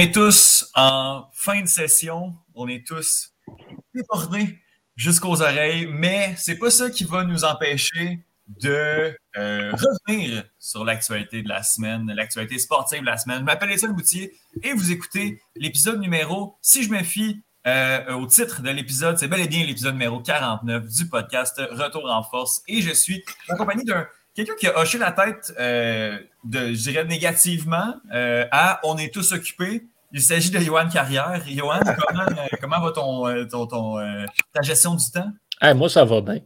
est tous en fin de session, on est tous débordés jusqu'aux oreilles, mais c'est pas ça qui va nous empêcher de euh, revenir sur l'actualité de la semaine, l'actualité sportive de la semaine. Je m'appelle Étienne Boutier et vous écoutez l'épisode numéro, si je me fie euh, au titre de l'épisode, c'est bel et bien l'épisode numéro 49 du podcast Retour en force et je suis accompagné d'un quelqu'un qui a hoché la tête, euh, de, je dirais négativement, à On est tous occupés. Il s'agit de Johan Carrière. Johan, comment, va ton, ton, ta gestion du temps? moi, ça va bien.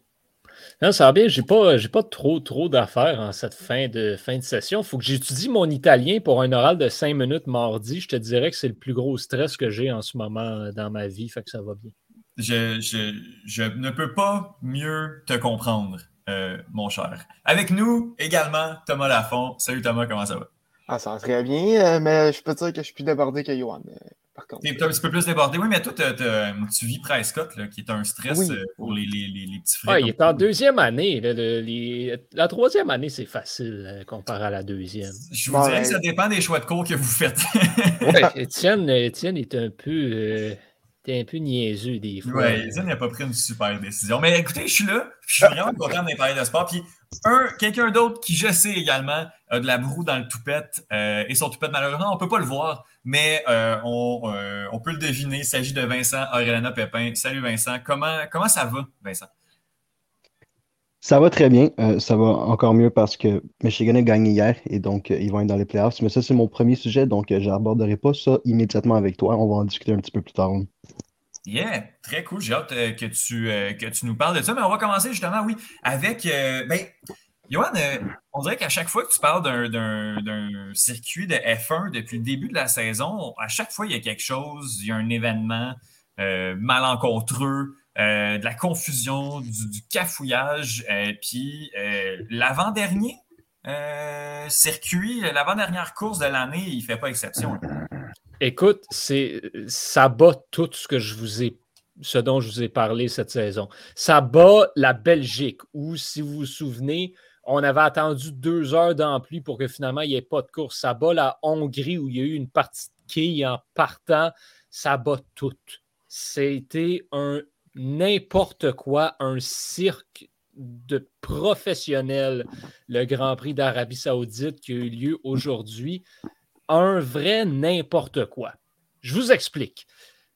Non, ça va bien. J'ai pas, j'ai pas trop, trop d'affaires en cette fin de, fin de session. Il faut que j'étudie mon italien pour un oral de cinq minutes mardi. Je te dirais que c'est le plus gros stress que j'ai en ce moment euh, dans ma vie. Fait que ça va bien. Je, je, ne peux pas mieux te comprendre, euh, mon cher. Avec nous également, Thomas Lafont. Salut Thomas, comment ça va? Ah, ça très bien, euh, mais je peux dire que je suis plus débordé que Johan par contre. T'es un petit peu plus débordé. Oui, mais toi, tu vis Prescott, là, qui est un stress euh, pour les, les, les, petits frères. il est en deuxième année. la troisième année, c'est facile euh, comparé à la deuxième. Je vous dirais que ça dépend des choix de cours que vous faites. oui, Étienne, Étienne est un peu. Euh, T'es un peu niaiseux des fois. Oui, Étienne n'a pas pris une super décision. Mais écoutez, je suis là. Je suis vraiment content d'être parler de sport. Puis un, quelqu'un d'autre qui, je sais également, a de la broue dans le toupette. et son toupette, malheureusement, on ne peut pas le voir mais euh, euh, on, peut le deviner. Il s'agit de Vincent Aurélana Pépin. Salut Vincent. Comment, comment ça va, Vincent? Ça va très bien. Euh, ça va encore mieux parce que Michigan a gagné hier et donc ils vont être dans les playoffs. Mais ça, c'est mon premier sujet, donc je n'aborderai pas ça immédiatement avec toi. On va en discuter un petit peu plus tard. Yeah, très cool. J'ai hâte que, tu, que tu nous parles de ça. Mais on va commencer justement, oui, avec. Ben, Johan, euh, on dirait qu'à chaque fois que tu parles d'un circuit de F1 depuis le début de la saison, à chaque fois, il y a quelque chose, il y a un événement euh, malencontreux, euh, de la confusion, du, cafouillage. puis l'avant-dernier circuit, l'avant-dernière course de l'année, il ne fait pas exception. Écoute, ça bat tout ce que je vous ai ce dont je vous ai parlé cette saison. Ça bat la Belgique, où, si vous vous souvenez, on avait attendu deux heures d'ampli pour que finalement il n'y ait pas de course. Ça bat la Hongrie où il y a eu une partie de quilles en partant. Ça bat tout. C'était un n'importe quoi, un cirque de professionnels, le Grand Prix d'Arabie Saoudite qui a eu lieu aujourd'hui. Un vrai n'importe quoi. Je vous explique.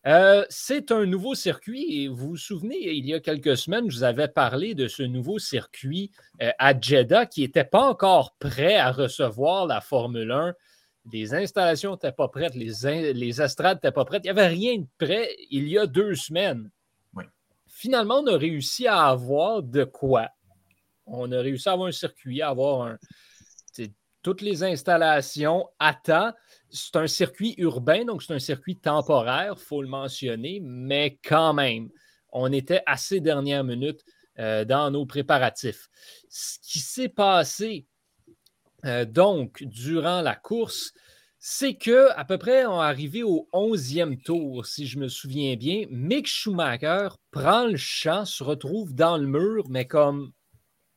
Euh, c'est un nouveau circuit et vous vous souvenez, il y a quelques semaines, je vous avais parlé de ce nouveau circuit euh, à Jeddah qui n'était pas encore prêt à recevoir la Formule 1. Les installations n'étaient pas prêtes, les, les estrades n'étaient pas prêtes. Il n'y avait rien de prêt il y a deux semaines. Finalement, on a réussi à avoir de quoi? On a réussi à avoir un circuit, à avoir un, toutes les installations à temps. C'est un circuit urbain, donc c'est un circuit temporaire, il faut le mentionner, mais quand même, on était assez dernière minute euh, dans nos préparatifs. Ce qui s'est passé euh, donc durant la course, c'est que à peu près on est arrivé au 11e tour, si je me souviens bien. Mick Schumacher prend le champ, se retrouve dans le mur, mais comme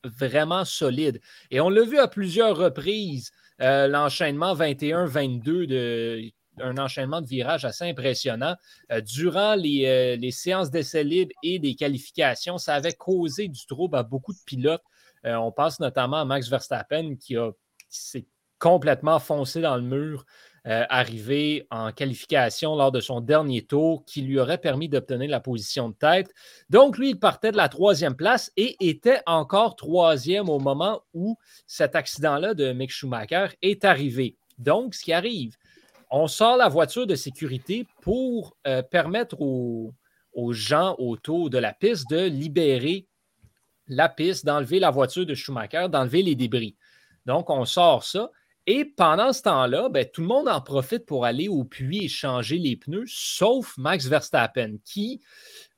vraiment solide. Et on l'a vu à plusieurs reprises, euh, l'enchaînement 21-22 de un enchaînement de virages assez impressionnant. Euh, durant les, euh, séances d'essai libre et des qualifications, ça avait causé du trouble à beaucoup de pilotes. on pense notamment à Max Verstappen qui, qui s'est complètement foncé dans le mur euh, arrivé en qualification lors de son dernier tour qui lui aurait permis d'obtenir la position de tête. Donc, lui, il partait de la troisième place et était encore troisième au moment où cet accident-là de Mick Schumacher est arrivé. Donc, ce qui arrive, on sort la voiture de sécurité pour euh, permettre aux, aux gens autour de la piste de libérer la piste, d'enlever la voiture de Schumacher, d'enlever les débris. Donc, on sort ça. Et pendant ce temps-là, ben, tout le monde en profite pour aller au puits et changer les pneus, sauf Max Verstappen, qui,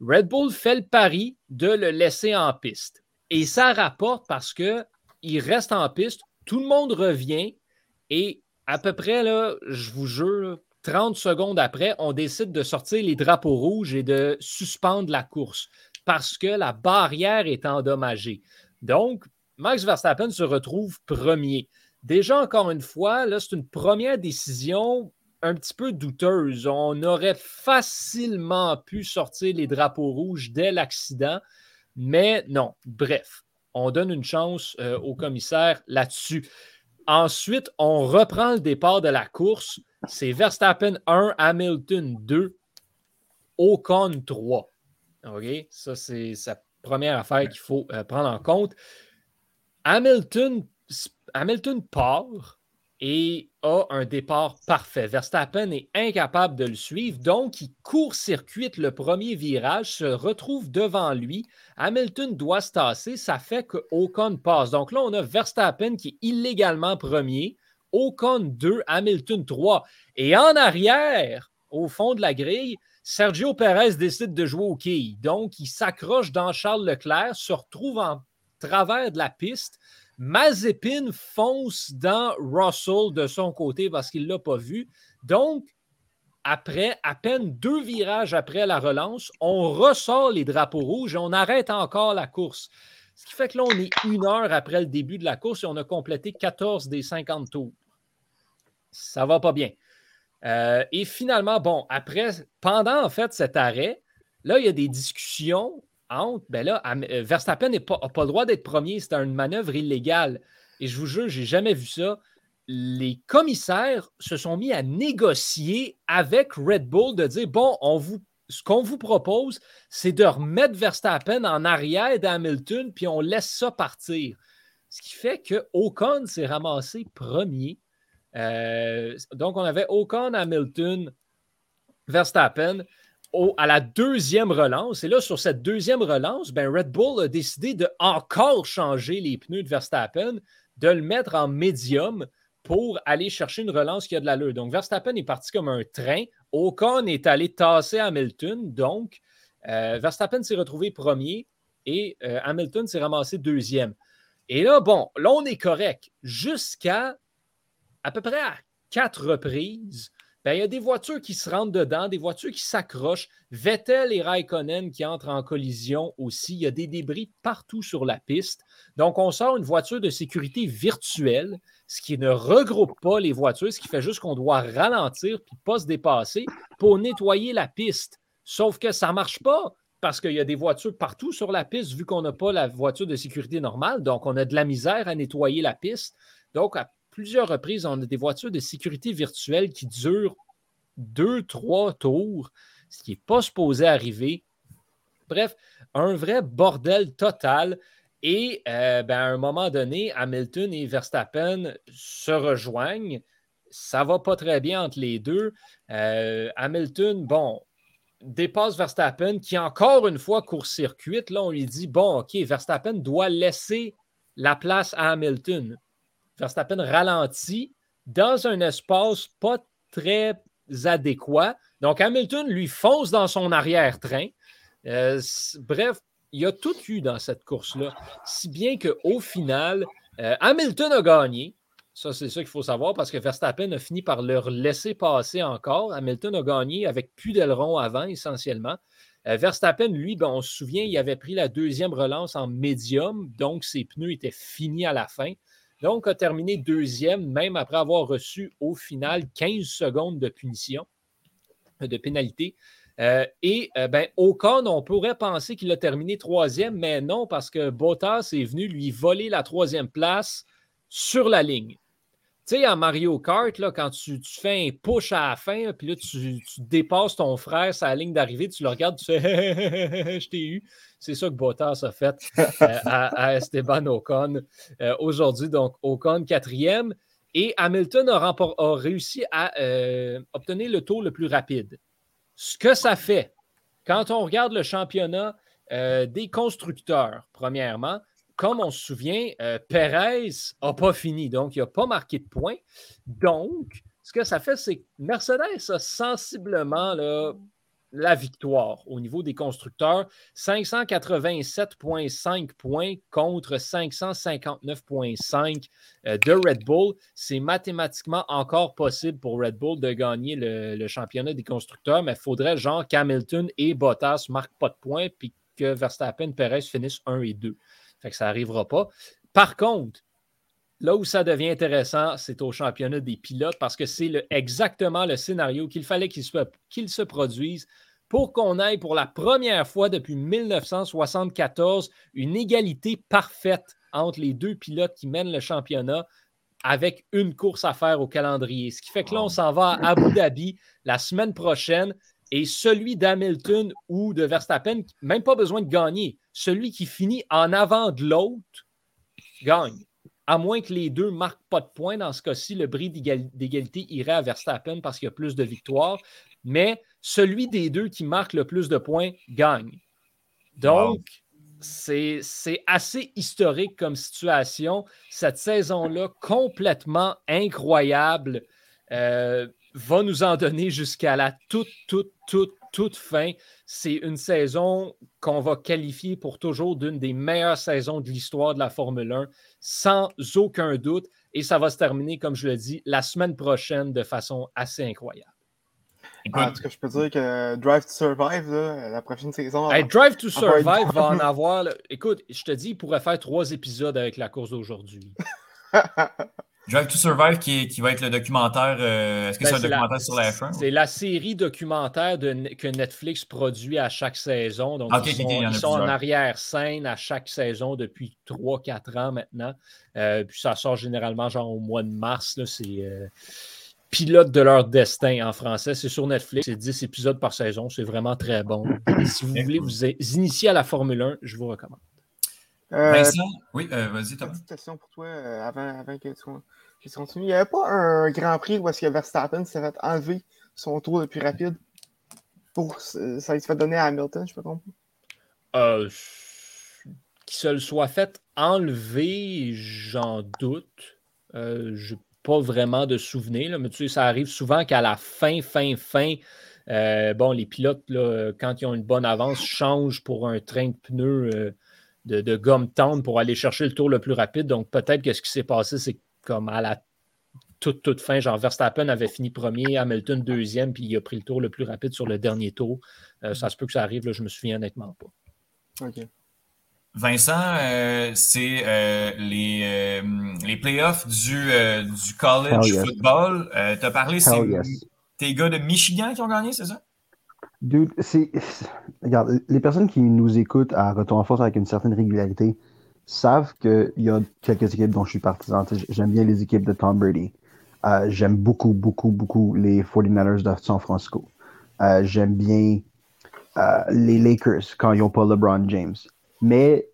Red Bull fait le pari de le laisser en piste. Et ça rapporte parce qu'il reste en piste, tout le monde revient et à peu près, là, je vous jure, 30 secondes après, on décide de sortir les drapeaux rouges et de suspendre la course parce que la barrière est endommagée. Donc, Max Verstappen se retrouve premier. Déjà, encore une fois, là, c'est une première décision un petit peu douteuse. On aurait facilement pu sortir les drapeaux rouges dès l'accident, mais non. Bref, on donne une chance euh, au commissaire là-dessus. Ensuite, on reprend le départ de la course. C'est Verstappen 1, Hamilton 2, Ocon 3. OK? Ça, c'est la première affaire qu'il faut euh, prendre en compte. Hamilton, Hamilton part et a un départ parfait. Verstappen est incapable de le suivre, donc il court-circuite le premier virage, se retrouve devant lui. Hamilton doit se tasser, ça fait que Ocon passe. Donc là, on a Verstappen qui est illégalement premier, Ocon 2, Hamilton 3. Et en arrière, au fond de la grille, Sergio Perez décide de jouer au quai. Donc, il s'accroche dans Charles Leclerc, se retrouve en travers de la piste. Mazepin fonce dans Russell de son côté parce qu'il ne l'a pas vu. Donc, après, à peine deux virages après la relance, on ressort les drapeaux rouges et on arrête encore la course. Ce qui fait que là, on est une heure après le début de la course et on a complété 14 des 50 tours. Ça va pas bien. Euh, et finalement, bon, après, pendant en fait cet arrêt, là, il y a des discussions entre, ben là, euh, Verstappen n'a pas, pas, le droit d'être premier, c'est une manœuvre illégale. Et je vous jure, j'ai jamais vu ça. Les commissaires se sont mis à négocier avec Red Bull de dire bon, ce qu'on vous propose, c'est de remettre Verstappen en arrière d'Hamilton, puis on laisse ça partir. Ce qui fait que Ocon s'est ramassé premier. Euh, donc, on avait Ocon, Hamilton, Verstappen à la deuxième relance. Et là, sur cette deuxième relance, ben Red Bull a décidé de encore changer les pneus de Verstappen, de le mettre en médium pour aller chercher une relance qui a de l'allure. Donc, Verstappen est parti comme un train. Ocon est allé tasser Hamilton. Donc, euh, Verstappen s'est retrouvé premier et euh, Hamilton s'est ramassé deuxième. Et là, bon, là, on est correct. Jusqu'à à peu près à quatre reprises, ben, il y a des voitures qui se rentrent dedans, des voitures qui s'accrochent. Vettel et Raikkonen qui entrent en collision aussi. Il y a des débris partout sur la piste. Donc, on sort une voiture de sécurité virtuelle, ce qui ne regroupe pas les voitures, ce qui fait juste qu'on doit ralentir puis pas se dépasser pour nettoyer la piste. Sauf que ça ne marche pas parce qu'il y a des voitures partout sur la piste vu qu'on n'a pas la voiture de sécurité normale. Donc, on a de la misère à nettoyer la piste. Donc, plusieurs reprises, on a des voitures de sécurité virtuelle qui durent deux, trois tours, ce qui n'est pas supposé arriver. Bref, un vrai bordel total. Et euh, ben, à un moment donné, Hamilton et Verstappen se rejoignent. Ça va pas très bien entre les deux. Euh, Hamilton, bon, dépasse Verstappen, qui encore une fois court-circuite. Là, on lui dit bon, OK, Verstappen doit laisser la place à Hamilton. Verstappen ralentit dans un espace pas très adéquat. Donc, Hamilton lui fonce dans son arrière-train. Euh, bref, il y a tout eu dans cette course-là. Si bien qu'au final, euh, Hamilton a gagné. Ça, c'est ça qu'il faut savoir parce que Verstappen a fini par leur laisser passer encore. Hamilton a gagné avec plus d'aileron avant, essentiellement. Euh, Verstappen, lui, ben, on se souvient, il avait pris la deuxième relance en médium, donc ses pneus étaient finis à la fin. Donc, a terminé deuxième, même après avoir reçu au final 15 secondes de punition, euh, de pénalité. Euh, et euh, ben, Ocon, on pourrait penser qu'il a terminé troisième, mais non, parce que Bottas est venu lui voler la troisième place sur la ligne. Tu sais, en Mario Kart, là, quand tu, fais un push à la fin, puis là, tu, dépasses ton frère sur la ligne d'arrivée, tu le regardes, tu fais Je t'ai eu. C'est ça que Bottas a fait euh, à, Esteban Ocon euh, aujourd'hui. Donc, Ocon quatrième. Et Hamilton a, réussi à euh, obtenir le tour le plus rapide. Ce que ça fait, quand on regarde le championnat des constructeurs, premièrement, comme on se souvient, euh, Perez n'a pas fini, donc il n'a pas marqué de points. Donc, ce que ça fait, c'est que Mercedes a sensiblement la victoire au niveau des constructeurs. 587,5 points contre 559,5 euh, de Red Bull. C'est mathématiquement encore possible pour Red Bull de gagner le, championnat des constructeurs, mais il faudrait genre qu'Hamilton et Bottas ne marquent pas de points puis que Verstappen et Perez finissent 1 et 2 que ça n'arrivera pas. Par contre, là où ça devient intéressant, c'est au championnat des pilotes parce que c'est exactement le scénario qu'il fallait qu'il se, qu'il se produise pour qu'on aille pour la première fois depuis 1974 une égalité parfaite entre les deux pilotes qui mènent le championnat avec une course à faire au calendrier. Ce qui fait que là, on s'en va à Abu Dhabi la semaine prochaine et celui d'Hamilton ou de Verstappen, même pas besoin de gagner, celui qui finit en avant de l'autre gagne. À moins que les deux ne marquent pas de points, dans ce cas-ci, le bris d'égal- d'égalité irait à Verstappen parce qu'il y a plus de victoires. Mais celui des deux qui marque le plus de points gagne. Donc, c'est c'est assez historique comme situation. Cette saison-là, complètement incroyable, euh, va nous en donner jusqu'à la toute, toute, toute, toute fin. C'est une saison qu'on va qualifier pour toujours d'une des meilleures saisons de l'histoire de la Formule 1, sans aucun doute. Et ça va se terminer, comme je le dis, la semaine prochaine de façon assez incroyable. Écoute, En tout cas, je peux dire que Drive to Survive, là, la prochaine saison. Hey, Drive to Survive va en avoir. là. Écoute, je te dis, il pourrait faire trois épisodes avec la course d'aujourd'hui. Drive to Survive qui, est- qui va être le documentaire. euh, Est-ce que Ben, c'est un c'est la- documentaire sur la F1? C'est la série documentaire de- que Netflix produit à chaque saison. Donc, Ah, ils sont, en sont arrière-scène à chaque saison depuis 3-4 ans maintenant. Euh, puis ça sort généralement genre au mois de mars. C'est euh, Pilote de leur destin en français. C'est sur Netflix. C'est 10 épisodes par saison. C'est vraiment très bon. si vous voulez vous initier à la Formule 1, je vous recommande. Euh, Vincent? Oui, euh, vas-y, Thomas. Petite question pour toi euh, avant, avant que tu que tu continues. Il n'y avait pas un Grand Prix où est-ce que Verstappen s'est fait enlever son tour le plus rapide pour ça s'est fait donner à Hamilton, je peux comprendre. Euh, qu'il se le soit fait enlever, j'en doute. Euh, je n'ai pas vraiment de souvenir, là, mais tu sais, ça arrive souvent qu'à la fin, fin, fin, euh, bon, les pilotes, là, quand ils ont une bonne avance, changent pour un train de pneus euh, de, de gomme tendre pour aller chercher le tour le plus rapide. Donc, peut-être que ce qui s'est passé, c'est comme à la toute, toute fin, genre Verstappen avait fini premier, Hamilton deuxième, puis il a pris le tour le plus rapide sur le dernier tour. Euh, ça se peut que ça arrive, là, je me souviens honnêtement pas. Ok. Vincent, euh, c'est euh, les, euh, les playoffs du, euh, du college yes. football. Euh, tu as parlé, c'est yes. tes gars de Michigan qui ont gagné, c'est ça? Dude, c'est. Regarde, les personnes qui nous écoutent à Retour en force avec une certaine régularité savent qu'il y a quelques équipes dont je suis partisan. J'aime bien les équipes de Tom Brady. Euh, J'aime beaucoup, beaucoup, beaucoup les 49ers de San Francisco. Euh, J'aime bien euh, les Lakers quand ils n'ont pas LeBron James. Mais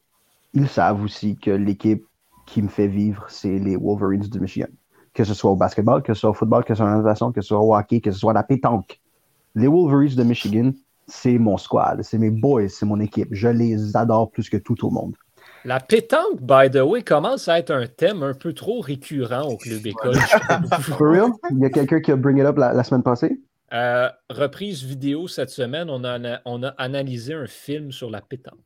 ils savent aussi que l'équipe qui me fait vivre, c'est les Wolverines du Michigan. Que ce soit au basketball, que ce soit au football, que ce soit en natation, que ce soit au hockey, que ce soit à la pétanque les Wolverines de Michigan, c'est mon squad, c'est mes boys, c'est mon équipe. Je les adore plus que tout au monde. La pétanque, by the way, commence à être un thème un peu trop récurrent au club école. For real? Il y a quelqu'un qui a bring it up la, la semaine passée? Euh, reprise vidéo cette semaine, on a, on a analysé un film sur la pétanque.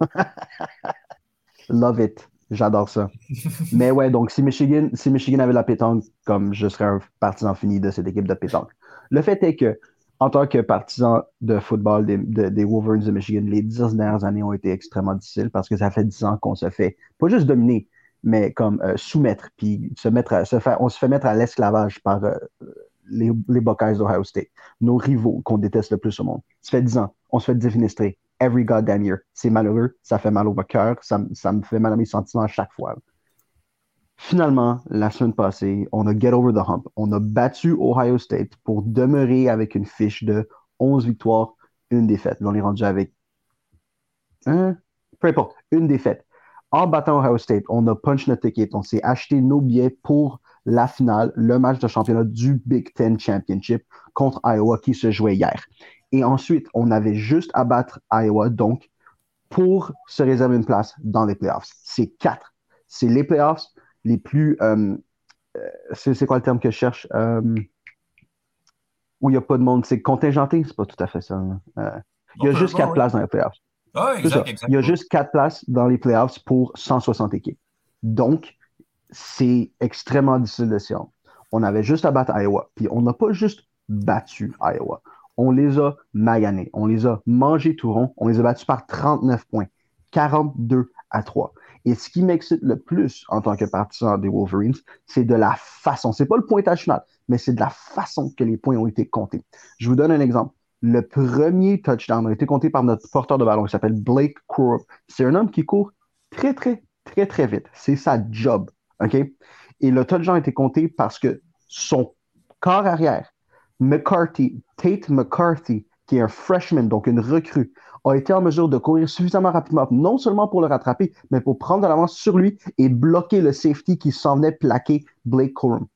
Love it. J'adore ça. Mais ouais, donc si Michigan, si Michigan avait la pétanque, comme je serais un partisan fini de cette équipe de pétanque. Le fait est que, en tant que partisan de football des, de- des Wolverines de Michigan, les dix dernières années ont été extrêmement difficiles parce que ça fait dix ans qu'on se fait, pas juste dominer, mais comme euh, soumettre, puis se mettre on se fait mettre à l'esclavage par euh, les, Buckeyes d'Ohio State, nos rivaux qu'on déteste le plus au monde. Ça fait dix ans, on se fait défenestrer every goddamn year. C'est malheureux, ça fait mal au cœur, ça me fait mal à mes sentiments à chaque fois. Finalement, la semaine passée, on a get over the hump. On a battu Ohio State pour demeurer avec une fiche de 11 victoires, une défaite. On est rendu avec un, peu importe, une défaite. En battant Ohio State, on a punch notre ticket. On s'est acheté nos billets pour la finale, le match de championnat du Big Ten Championship contre Iowa qui se jouait hier. Et ensuite, on avait juste à battre Iowa, donc, pour se réserver une place dans les playoffs. C'est quatre. C'est les playoffs les plus. euh, euh, c'est quoi le terme que je cherche? Euh, où il n'y a pas de monde. C'est contingenté? C'est pas tout à fait ça. hein. Il y a juste quatre places dans les playoffs. Ah, exact, exact. Il y a juste quatre places dans les playoffs pour 160 équipes. Donc, c'est extrêmement difficile de se rendre. On avait juste à battre Iowa. Puis on n'a pas juste battu Iowa. On les a maganés. On les a mangés tout rond. On les a battus par 39 points. 42 à 3. Et ce qui m'excite le plus en tant que partisan des Wolverines, c'est de la façon. C'est pas le pointage final, mais c'est de la façon que les points ont été comptés. Je vous donne un exemple. Le premier touchdown a été compté par notre porteur de ballon qui s'appelle Blake Crow. C'est un homme qui court très, très, très, très vite. C'est sa job. Et le touchdown a été compté parce que son corps arrière, McCarthy, Tate McCarthy, qui est un freshman, donc une recrue, a été en mesure de courir suffisamment rapidement, non seulement pour le rattraper, mais pour prendre de l'avance sur lui et bloquer le safety qui s'en venait plaquer Blake Corum.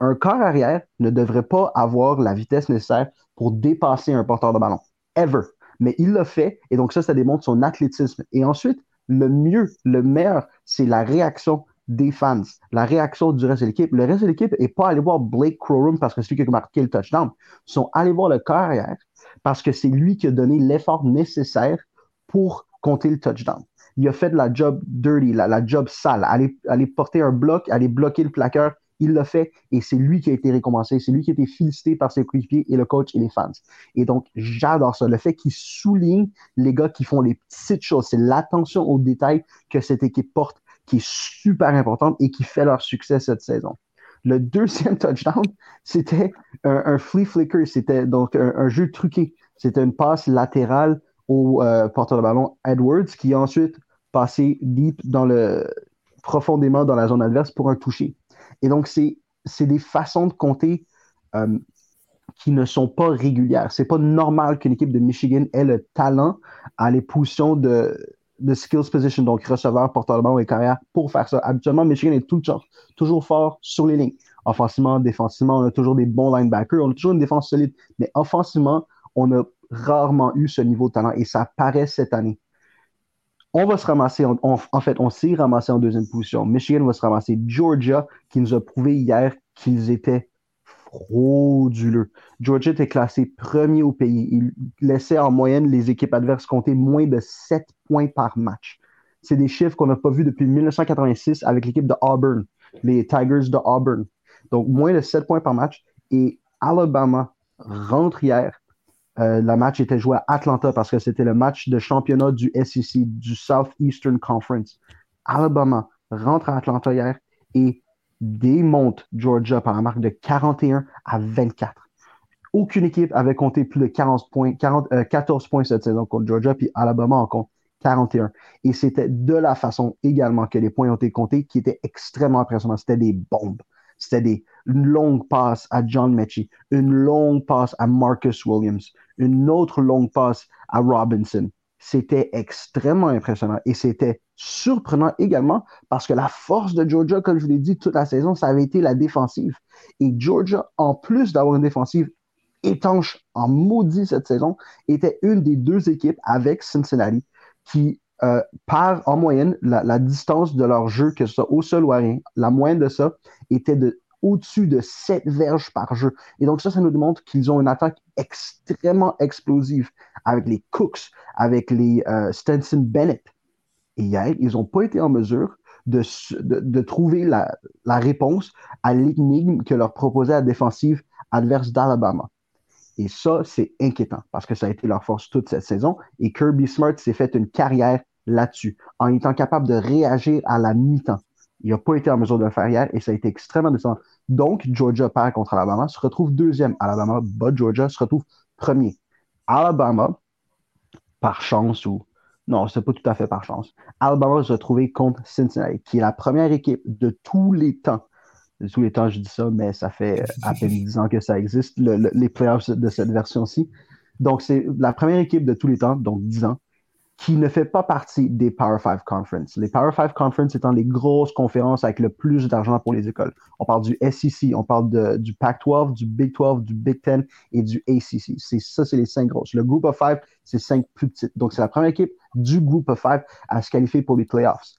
Un corps arrière ne devrait pas avoir la vitesse nécessaire pour dépasser un porteur de ballon. Ever. Mais il l'a fait, et donc ça, ça démontre son athlétisme. Et ensuite, le mieux, le meilleur, c'est la réaction des fans, la réaction du reste de l'équipe. Le reste de l'équipe n'est pas allé voir Blake Crowroom parce que c'est lui qui a marqué le touchdown. Ils sont allés voir le corps arrière parce que c'est lui qui a donné l'effort nécessaire pour compter le touchdown. Il a fait de la job dirty, la, job sale, aller, aller porter un bloc, aller bloquer le plaqueur. Il l'a fait et c'est lui qui a été récompensé. C'est lui qui a été félicité par ses coéquipiers et le coach et les fans. Et donc, j'adore ça. Le fait qu'il souligne les gars qui font les petites choses. C'est l'attention aux détails que cette équipe porte qui est super importante et qui fait leur succès cette saison. Le deuxième touchdown, c'était un, flea flicker, c'était donc un, jeu truqué. C'était une passe latérale au euh, porteur de ballon Edwards qui a ensuite passé deep dans le profondément dans la zone adverse pour un toucher. Et donc, c'est des façons de compter euh, qui ne sont pas régulières. C'est pas normal qu'une équipe de Michigan ait le talent à les positions de, de skills position, donc receveur, porteur de ballon et carrière pour faire ça. Habituellement, Michigan est toujours fort sur les lignes. Offensivement, défensivement, on a toujours des bons linebackers, on a toujours une défense solide. Mais offensivement, on a rarement eu ce niveau de talent et ça paraît cette année. On va se ramasser, en fait, on s'est ramassé en deuxième position. Michigan va se ramasser Georgia, qui nous a prouvé hier qu'ils étaient frauduleux. Georgia était classé premier au pays. Il laissait en moyenne les équipes adverses compter moins de 7 points par match. C'est des chiffres qu'on n'a pas vus depuis 1986 avec l'équipe de Auburn, les Tigers de Auburn. Donc, moins de 7 points par match. Et Alabama rentre hier. Euh, le match était joué à Atlanta parce que c'était le match de championnat du SEC, du Southeastern Conference. Alabama rentre à Atlanta hier et démonte Georgia par un marque de 41 à 24. Aucune équipe avait compté plus de 40 points, 14 euh, points cette saison contre Georgia, puis Alabama en compte 41. Et c'était de la façon également que les points ont été comptés qui était extrêmement impressionnant. C'était des bombes. C'était des, une longue passe à John Mechie, une longue passe à Marcus Williams, une autre longue passe à Robinson. C'était extrêmement impressionnant et c'était surprenant également parce que la force de Georgia, comme je vous l'ai dit toute la saison, ça avait été la défensive. Et Georgia, en plus d'avoir une défensive étanche en maudit cette saison, était une des deux équipes avec Cincinnati qui, euh, par en moyenne, la, distance de leur jeu, que ce soit au sol ou à rien, la moyenne de ça était de au-dessus de 7 verges par jeu. Et donc ça, ça nous démontre qu'ils ont une attaque extrêmement explosive avec les Cooks, avec les euh, Stenson Bennett. Et hier, ils n'ont pas été en mesure de, de, trouver la, la, réponse à l'énigme que leur proposait la défensive adverse d'Alabama. Et ça, c'est inquiétant parce que ça a été leur force toute cette saison. Et Kirby Smart s'est fait une carrière là-dessus, en étant capable de réagir à la mi-temps. Il n'a pas été en mesure de le faire hier et ça a été extrêmement décevant. Donc, Georgia perd contre Alabama, se retrouve deuxième. Alabama bat Georgia, se retrouve premier. Alabama, par chance ou non, c'est pas tout à fait par chance. Alabama se retrouver contre Cincinnati, qui est la première équipe de tous les temps. De tous les temps, je dis ça, mais ça fait à peine 10 ans que ça existe, les playoffs de cette version-ci. Donc, c'est la première équipe de tous les temps, donc 10 ans, qui ne fait pas partie des Power 5 Conference. Les Power 5 Conference étant les grosses conférences avec le plus d'argent pour les écoles. On parle du SEC, on parle du Pac-12, du Big 12, du Big 10 et du ACC. C'est ça, c'est les cinq grosses. Le Group of Five, c'est cinq plus petites. Donc, c'est la première équipe du Group of Five à se qualifier pour les playoffs.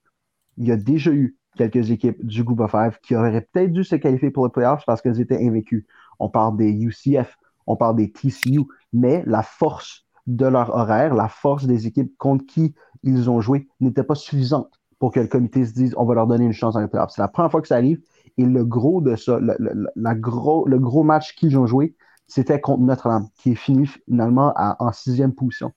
Il y a déjà eu quelques équipes du Group of Five qui auraient peut-être dû se qualifier pour les playoffs parce qu'elles étaient invaincues. On parle des UCF, on parle des TCU, mais la force de leur horaire, la force des équipes contre qui ils ont joué n'était pas suffisante pour que le comité se dise on va leur donner une chance dans les playoffs. C'est la première fois que ça arrive et le gros de ça, le, gros match qu'ils ont joué, c'était contre Notre-Dame, qui est fini finalement en sixième position.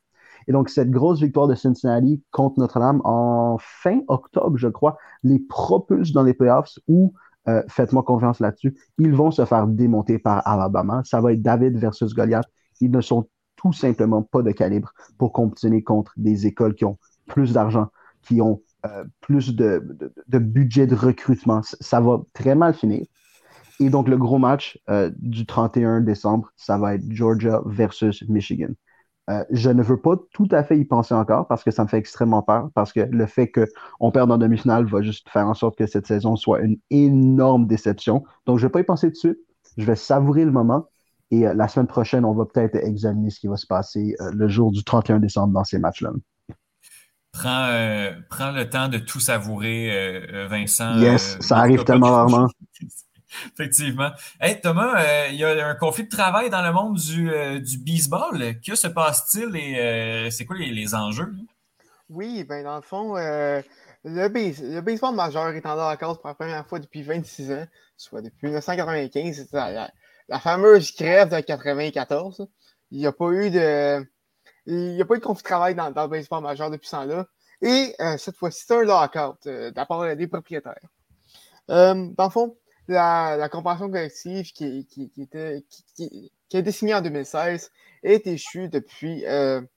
Et donc, cette grosse victoire de Cincinnati contre Notre-Dame en fin octobre, je crois, les propulse dans les playoffs où, euh, faites-moi confiance là-dessus, ils vont se faire démonter par Alabama. Ça va être David versus Goliath. Ils ne sont tout simplement pas de calibre pour compétitionner contre des écoles qui ont plus d'argent, qui ont euh, plus de, budget de recrutement. Ça va très mal finir. Et donc, le gros match euh, du 31 décembre, ça va être Georgia versus Michigan. Euh, je ne veux pas tout à fait y penser encore parce que ça me fait extrêmement peur, parce que le fait qu'on perde en demi-finale va juste faire en sorte que cette saison soit une énorme déception. Donc, je ne vais pas y penser tout de suite. Je vais savourer le moment. Et la semaine prochaine, on va peut-être examiner ce qui va se passer le jour du 31 décembre dans ces matchs-là. Prends, euh, prends, le temps de tout savourer, euh, euh, Vincent. Yes, ça arrive tellement rarement. Effectivement. Hey, Thomas, il y a un conflit de travail dans le monde du, du baseball. Que se passe-t-il et c'est quoi les, enjeux? Oui, ben dans le fond, le, le, baseball majeur est en la cause pour la première fois depuis 26 ans, soit depuis 1995. C'est la, fameuse crève de 94. Il n'y a pas eu de il n'y a pas eu de conflit de travail dans, le baseball majeur depuis ce temps-là. Et euh, cette fois-ci, c'est un lockout euh, de la part des propriétaires. Euh, dans le fond, la, la collective qui, était, qui, a été signée en 2016 est échue depuis le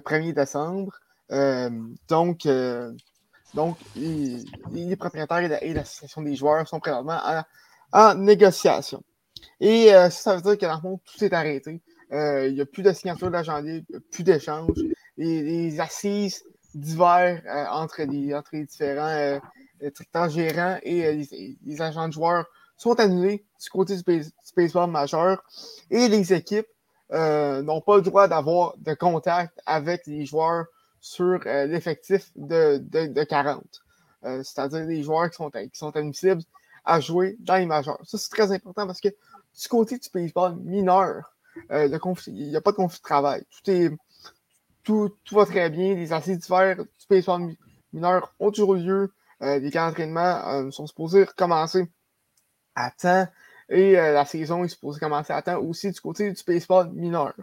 1er décembre. donc, donc les, propriétaires et l'association des joueurs sont présentement en, négociation. Et ça, ça veut dire que dans le fond, tout est arrêté. Euh, il n'y a plus de signature d'agent plus d'échanges. Les, assises divers euh, entre, les, entre les différents euh, gérants et les, agents de joueurs sont annulés du côté du, baseball majeur et les équipes n'ont pas le droit d'avoir de contact avec les joueurs sur l'effectif de, de, 40. C'est-à-dire les joueurs qui sont, qui sont admissibles à jouer dans les majeurs. Ça, c'est très important parce que du côté du baseball mineur, euh, il n'y a pas de conflit de travail. Tout, va très bien. Les assises d'hiver du baseball mineur ont toujours lieu. Euh, les camps d'entraînement euh, sont supposés recommencer à temps. Et la saison est supposée commencer à temps aussi du côté du baseball mineur.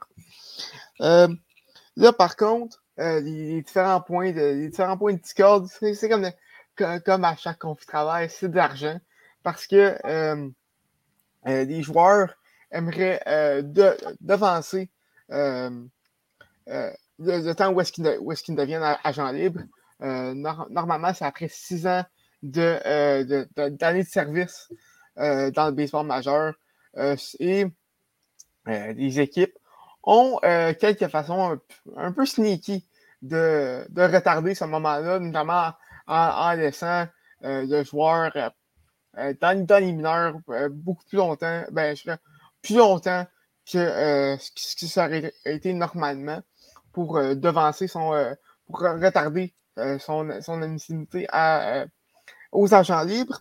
là, par contre, les, différents points de, les différents points de c'est comme, comme à chaque conflit de travail, c'est de l'argent. Parce que les joueurs aimerait euh, devancer euh, euh, le, temps où est-ce qu'ils deviennent agent libre. normalement, c'est après six ans d'années de, de, service dans le baseball majeur. et les équipes ont quelques façons un, peu sneaky de, de retarder ce moment-là, notamment en, laissant le joueur dans, dans, les mineurs beaucoup plus longtemps. Ben, je, plus longtemps que euh, ce qui ça aurait été normalement pour euh, devancer son. Euh, pour retarder son, son aux agents libres.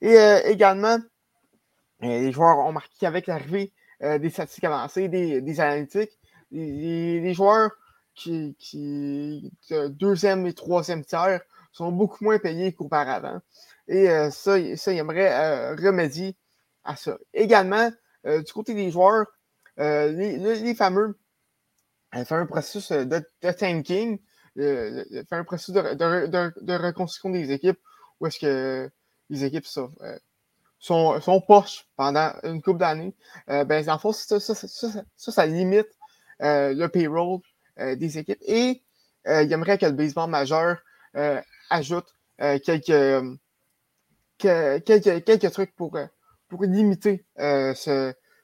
Et également, les joueurs ont marqué qu'avec l'arrivée des statistiques avancées, des, analytiques, les, joueurs qui, qui deuxième et troisième tiers sont beaucoup moins payés qu'auparavant. Et ça, ça, il aimerait remédier à ça. Également, euh, du côté des joueurs, euh, les, fameux, euh, faire un processus de, tanking, faire un processus de, reconstruction des équipes où est-ce que les équipes sont, sont, poches pendant une couple d'années. ben, en fait, ça, ça, limite le payroll des équipes. Et il aimerait que le baseball majeur ajoute quelques, quelques, quelques, trucs pour, pour limiter euh,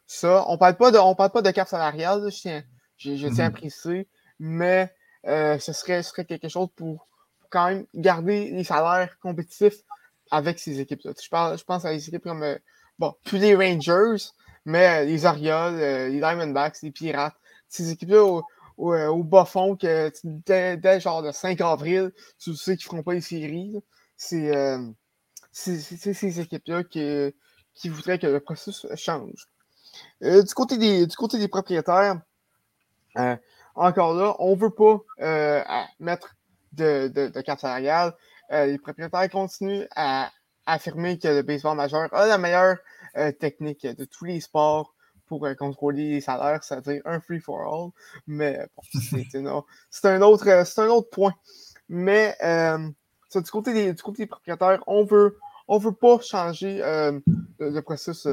ça. On parle pas de, on parle pas de cap salarial, je tiens, je, tiens à mhm. préciser, mais euh, ce, serait, serait quelque chose pour, quand même garder les salaires compétitifs avec ces équipes-là. Je, parle, je pense à des équipes comme, euh, bon, plus les Rangers, mais les Orioles, les Diamondbacks, les Pirates, ces équipes-là au, au, bas fond, que dès, dès, genre le 5 avril, tu sais qu'ils ne feront pas les séries. C'est ces équipes-là qui, qui voudrait que le processus change. Euh, du, côté des, du côté des propriétaires, euh, encore là, on ne veut pas euh, mettre de, de, de cap salarial. les propriétaires continuent à, affirmer que le baseball majeur a la meilleure technique de tous les sports pour contrôler les salaires, c'est-à-dire un free for all. Mais bon, c'est un, autre, un autre point. Mais du, côté des, du côté des propriétaires, on veut, on veut pas changer le, processus,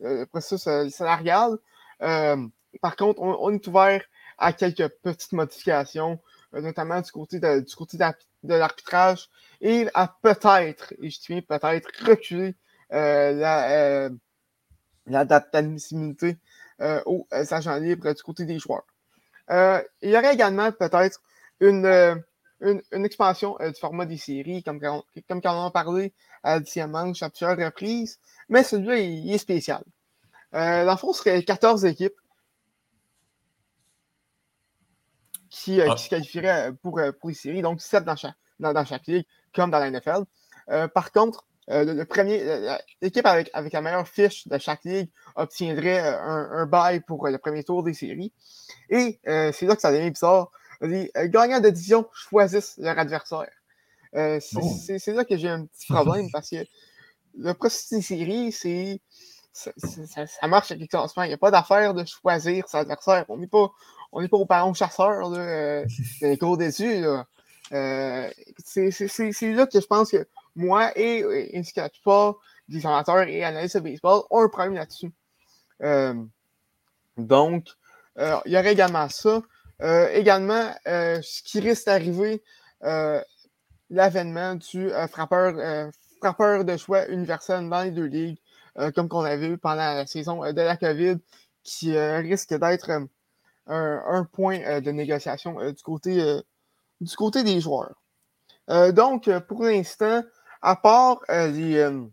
le processus salarial. par contre, on, est ouvert à quelques petites modifications, notamment du côté de, du côté de l'arbitrage et à peut-être, et je tiens peut-être, reculer la, la date d'admissibilité euh, aux euh, agents libres du côté des joueurs. Euh, il y aurait également peut-être une, une, expansion du format des séries, comme, comme quand on a parlé à manche à plusieurs reprises, mais celui-là, il, est spécial. dans le fond, ce serait 14 équipes qui, ah. se qualifieraient pour, pour les séries, donc 7 dans chaque, dans, dans chaque ligue, comme dans la NFL. par contre, euh, le, premier, l'équipe avec, avec la meilleure fiche de chaque ligue obtiendrait euh, un, un bail pour euh, le premier tour des séries. Et c'est là que ça devient bizarre. Les gagnants de division choisissent leur adversaire. Oh. c'est, là que j'ai un petit problème parce que le processus des séries, c'est. Ça, marche avec les classements. Il n'y a pas d'affaire de choisir son adversaire. On n'est pas, on pas au parents chasseur là, des cours d'études. c'est, là que je pense que moi et, ainsi que la plupart des amateurs et analystes de baseball ont un problème là-dessus. Euh, donc, euh, il y aurait également ça. Euh, également, ce qui risque d'arriver, l'avènement du frappeur, de choix universel dans les deux ligues, comme qu'on avait vu pendant la saison de la COVID, qui risque d'être un, point de négociation du, côté, des joueurs. donc, pour l'instant, à part euh, les, euh,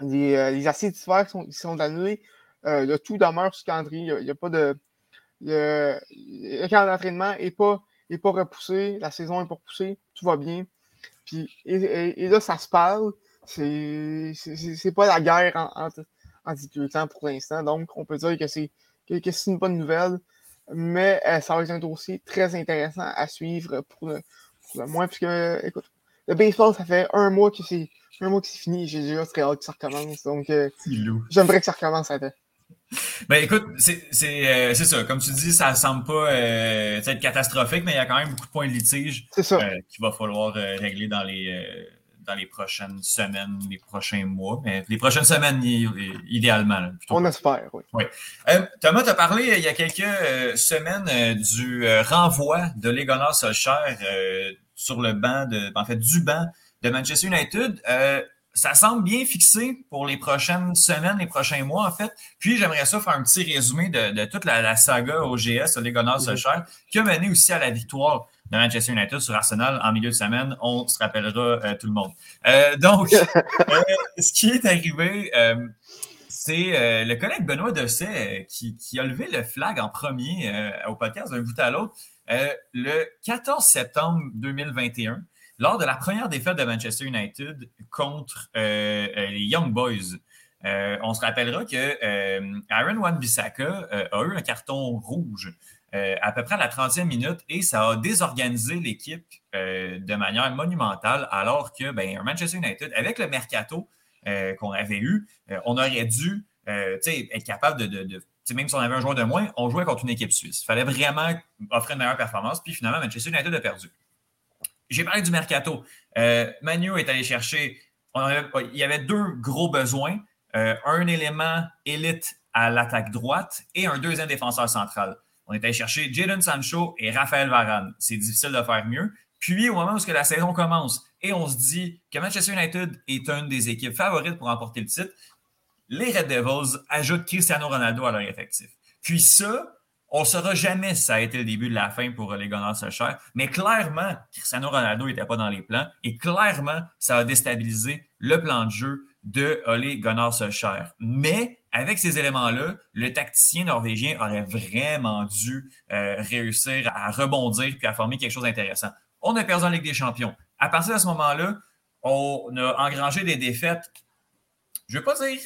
les, euh, qui sont annulés, le tout demeure sur calendrier. Il n'y a, pas de. Le, le camp d'entraînement n'est pas, est pas repoussé, la saison n'est pas repoussée, tout va bien. Puis, et, et, là, ça se parle. C'est pas la guerre entre en, en temps pour l'instant. Donc, on peut dire que c'est que, c'est une bonne nouvelle. Mais ça va être un dossier très intéressant à suivre pour le, pour le moins, puisque, écoute, le baseball, ça fait un mois que c'est un mois que c'est fini. J'ai déjà très hâte que ça recommence. Donc, euh, j'aimerais que ça recommence à Ben écoute, euh, c'est ça. Comme tu dis, ça ne semble pas euh, être catastrophique, mais il y a quand même beaucoup de points de litige qu'il va falloir régler dans les, dans les prochaines semaines, les prochains mois. Mais les prochaines semaines, idéalement. On espère, oui. oui. Thomas, tu as parlé il y a quelques semaines du renvoi de Légonard Solcher sur le banc de, en fait, du banc de Manchester United. Euh, ça semble bien fixé pour les prochaines semaines, les prochains mois, en fait. Puis, j'aimerais ça faire un petit résumé de, toute la, saga OGS, les Gunners Solskjaer, qui a mené aussi à la victoire de Manchester United sur Arsenal en milieu de semaine. On se rappellera euh, tout le monde. Euh, donc, ce qui est arrivé, c'est le collègue Benoît Dosset qui, qui, a levé le flag en premier au podcast d'un bout à l'autre. Euh, le 14 septembre 2021, lors de la première défaite de Manchester United contre euh, euh, les Young Boys. on se rappellera que Aaron Wan-Bissaka a eu un carton rouge à peu près à la 30e minute et ça a désorganisé l'équipe de manière monumentale alors que ben, Manchester United, avec le mercato qu'on avait eu, on aurait dû être capable de même si on avait un joueur de moins, on jouait contre une équipe suisse. Il fallait vraiment offrir une meilleure performance. Puis finalement, Manchester United a perdu. J'ai parlé du mercato. Euh, Manu est allé chercher. il y avait deux gros besoins. Euh, un élément élite à l'attaque droite et un deuxième défenseur central. On est allé chercher Jadon Sancho et Raphaël Varane. C'est difficile de faire mieux. Puis, au moment où la saison commence et on se dit que Manchester United est une des équipes favorites pour remporter le titre, les Red Devils ajoutent Cristiano Ronaldo à leur effectif. Puis ça, on ne saura jamais si ça a été le début de la fin pour les Gunners Solskjaer, mais clairement, Cristiano Ronaldo n'était pas dans les plans et clairement, ça a déstabilisé le plan de jeu de Ole Gunnar Solskjaer. Mais avec ces éléments-là, le tacticien norvégien aurait vraiment dû euh, réussir à rebondir puis à former quelque chose d'intéressant. On a perdu en Ligue des Champions. À partir de ce moment-là, on a engrangé des défaites, je ne veux pas dire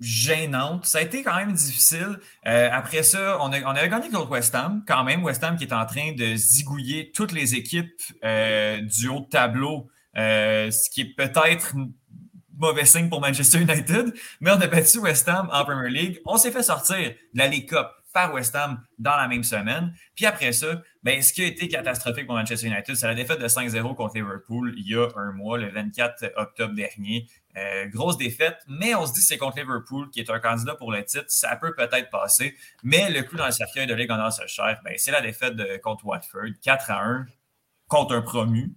gênante. Ça a été quand même difficile. Euh, après ça, on, a, gagné contre West Ham, quand même. West Ham qui est en train de zigouiller toutes les équipes euh, du haut de tableau, euh, ce qui est peut-être mauvais signe pour Manchester United, mais on a battu West Ham en Premier League. On s'est fait sortir de la League Cup par West Ham dans la même semaine. Puis après ça, ben, ce qui a été catastrophique pour Manchester United, c'est la défaite de 5-0 contre Liverpool il y a un mois, le 24 octobre dernier. Euh, grosse défaite, mais on se dit que c'est contre Liverpool qui est un candidat pour le titre. Ça peut peut-être passer, mais le coup dans le cercueil de Ligue en ben, c'est la défaite de, contre Watford, 4 à 1 contre un promu.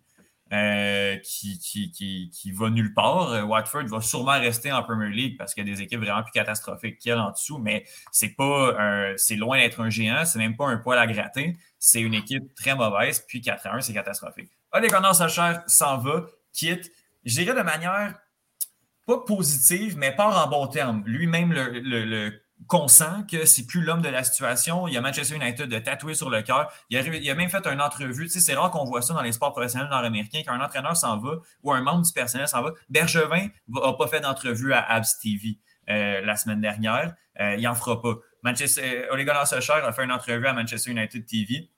Euh, qui, qui, qui, va nulle part. Euh, Watford va sûrement rester en Premier League parce qu'il y a des équipes vraiment plus catastrophiques qu'elle en dessous, mais c'est pas c'est loin d'être un géant, c'est même pas un poil à gratter. C'est une équipe très mauvaise, puis 4 à 1, c'est catastrophique. Allez, Connor Sacher s'en va, quitte. Je dirais de manière pas positive, mais pas en bon terme. Lui-même le consent que c'est plus l'homme de la situation. Il y a Manchester United de tatouer sur le cœur. Il, a, même fait une entrevue. C'est rare qu'on voit ça dans les sports professionnels nord-américains, qu'un entraîneur s'en va ou un membre du personnel s'en va. Bergevin n'a pas fait d'entrevue à Abs TV euh, la semaine dernière. Euh, il n'en fera pas. Manchester, euh, Ole Solskjaer a fait une entrevue à Manchester United TV,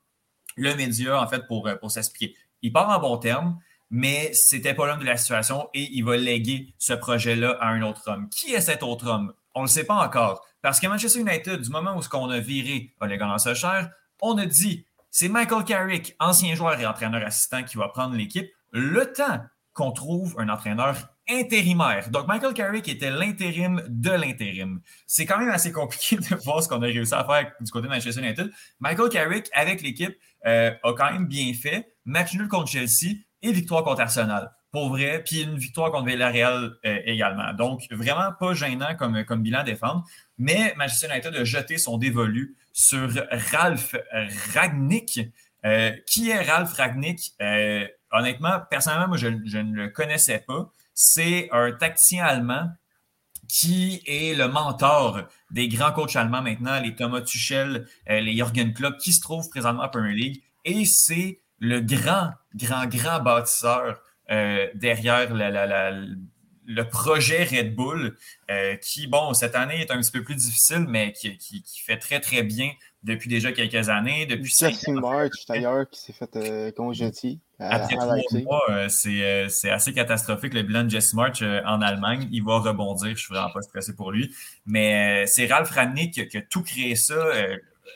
le média, en fait, pour, pour s'expliquer. Il part en bon terme, mais c'était pas l'homme de la situation et il va léguer ce projet-là à un autre homme. Qui est cet autre homme? On ne le sait pas encore. Parce que Manchester United, du moment où on a viré Ole Gunnar Solskjaer, on a dit c'est Michael Carrick, ancien joueur et entraîneur assistant, qui va prendre l'équipe le temps qu'on trouve un entraîneur intérimaire. Donc, Michael Carrick était l'intérim de l'intérim. C'est quand même assez compliqué de voir ce qu'on a réussi à faire du côté de Manchester United. Michael Carrick, avec l'équipe, euh, a quand même bien fait. Match nul contre Chelsea et victoire contre Arsenal pour vrai, puis une victoire contre Villarreal euh, également. Donc, vraiment pas gênant comme, comme bilan défendre. Mais Manchester United a jeté son dévolu sur Ralph Ragnick. Euh, qui est Ralph Ragnick? Euh, honnêtement, personnellement, moi, je, ne le connaissais pas. C'est un tacticien allemand qui est le mentor des grands coachs allemands maintenant, les Thomas Tuchel, les Jürgen Klopp, qui se trouvent présentement à Premier League. Et c'est le grand, grand, grand bâtisseur euh, derrière le projet Red Bull, euh, qui, bon, cette année est un petit peu plus difficile, mais qui, fait très, très bien depuis déjà quelques années. Depuis Jesse March, d'ailleurs, qui s'est fait euh, congédier. Après trois mois, c'est assez catastrophique le bilan de Jesse March en Allemagne. Il va rebondir, je suis vraiment pas stressé pour lui. Mais c'est Ralph Rangnick qui, a tout créé ça.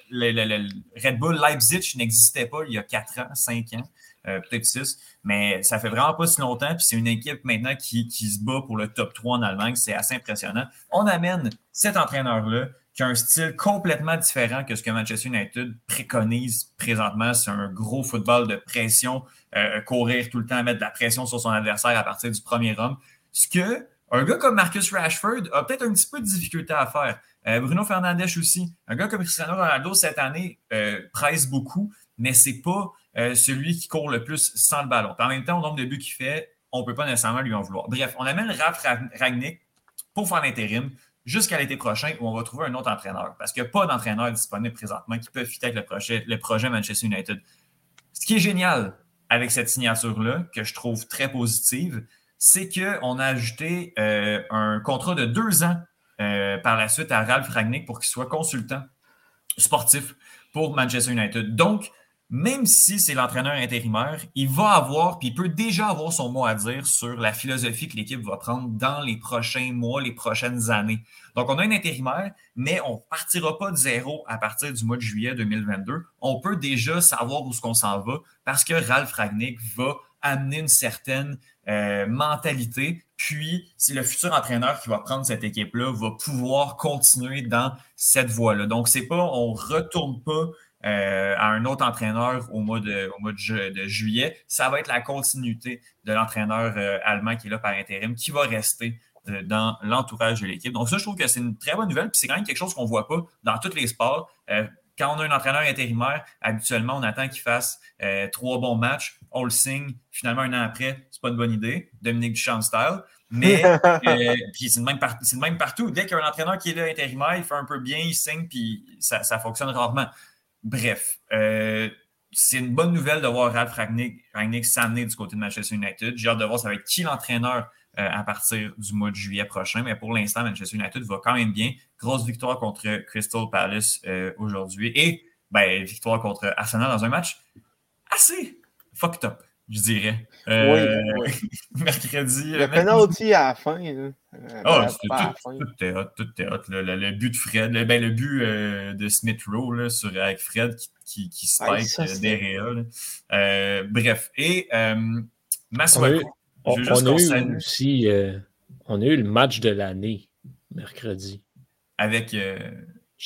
Le, Red Bull Leipzig n'existait pas il y a 4 ans, 5 ans. Euh, peut-être 6, mais ça fait vraiment pas si longtemps. Puis c'est une équipe maintenant qui, se bat pour le top 3 en Allemagne. C'est assez impressionnant. On amène cet entraîneur-là qui a un style complètement différent que ce que Manchester United préconise présentement. C'est un gros football de pression, euh, courir tout le temps, mettre de la pression sur son adversaire à partir du premier homme. Ce que un gars comme Marcus Rashford a peut-être un petit peu de difficulté à faire. Euh, Bruno Fernandes aussi. Un gars comme Cristiano Ronaldo cette année presse beaucoup, mais c'est pas euh, celui qui court le plus sans le ballon. en même temps, au nombre de buts qu'il fait, on ne peut pas nécessairement lui en vouloir. Bref, on amène Raph Ragnick pour faire l'intérim jusqu'à l'été prochain où on va trouver un autre entraîneur. Parce qu'il n'y a pas d'entraîneur disponible présentement qui peut fitter avec le projet Manchester United. Ce qui est génial avec cette signature-là, que je trouve très positive, c'est qu'on a ajouté euh, un contrat de deux ans euh, par la suite à Ralph Ragnick pour qu'il soit consultant sportif pour Manchester United. Donc, même si c'est l'entraîneur intérimaire, il va avoir, puis il peut déjà avoir son mot à dire sur la philosophie que l'équipe va prendre dans les prochains mois, les prochaines années. Donc, on a un intérimaire, mais on ne partira pas de zéro à partir du mois de juillet 2022. On peut déjà savoir où ce qu'on s'en va parce que Ralph Ragnick va amener une certaine euh, mentalité. Puis, c'est le futur entraîneur qui va prendre cette équipe-là, va pouvoir continuer dans cette voie-là. Donc, c'est pas, on retourne pas euh, à un autre entraîneur au mois, de, mois de, juillet. Ça va être la continuité de l'entraîneur euh, allemand qui est là par intérim, qui va rester dans l'entourage de l'équipe. Donc ça, je trouve que c'est une très bonne nouvelle. Puis c'est quand même quelque chose qu'on voit pas dans tous les sports. Quand on a un entraîneur intérimaire, habituellement, on attend qu'il fasse trois bons matchs. On le signe. Finalement, un an après, c'est pas une bonne idée. Dominique Duchamp style. Mais puis c'est le, même partout. Dès qu'il y a un entraîneur qui est là intérimaire, il fait un peu bien, il signe, puis ça, ça fonctionne rarement. Bref, euh, c'est une bonne nouvelle de voir Ralph Ragnick, s'amener du côté de Manchester United. J'ai hâte de voir ça va être qui l'entraîneur euh, à partir du mois de juillet prochain. Mais pour l'instant, Manchester United va quand même bien. Grosse victoire contre Crystal Palace euh, aujourd'hui. Et ben, victoire contre Arsenal dans un match assez fucked up. je dirais. Oui, Euh, oui. mercredi. Le euh, penalty à la fin. là. Euh, Ah, c'était pas à la tout, fin. tout était hot, tout était hot, là. Le, le but de Fred, le, ben, le but euh, de Smith Rowe là, sur, avec Fred qui, qui, qui Ouais, spike ça, euh, derrière. Euh, bref, et euh, Masuaku, On, juste on a eu aussi euh, on a eu le match de l'année mercredi. avec. euh,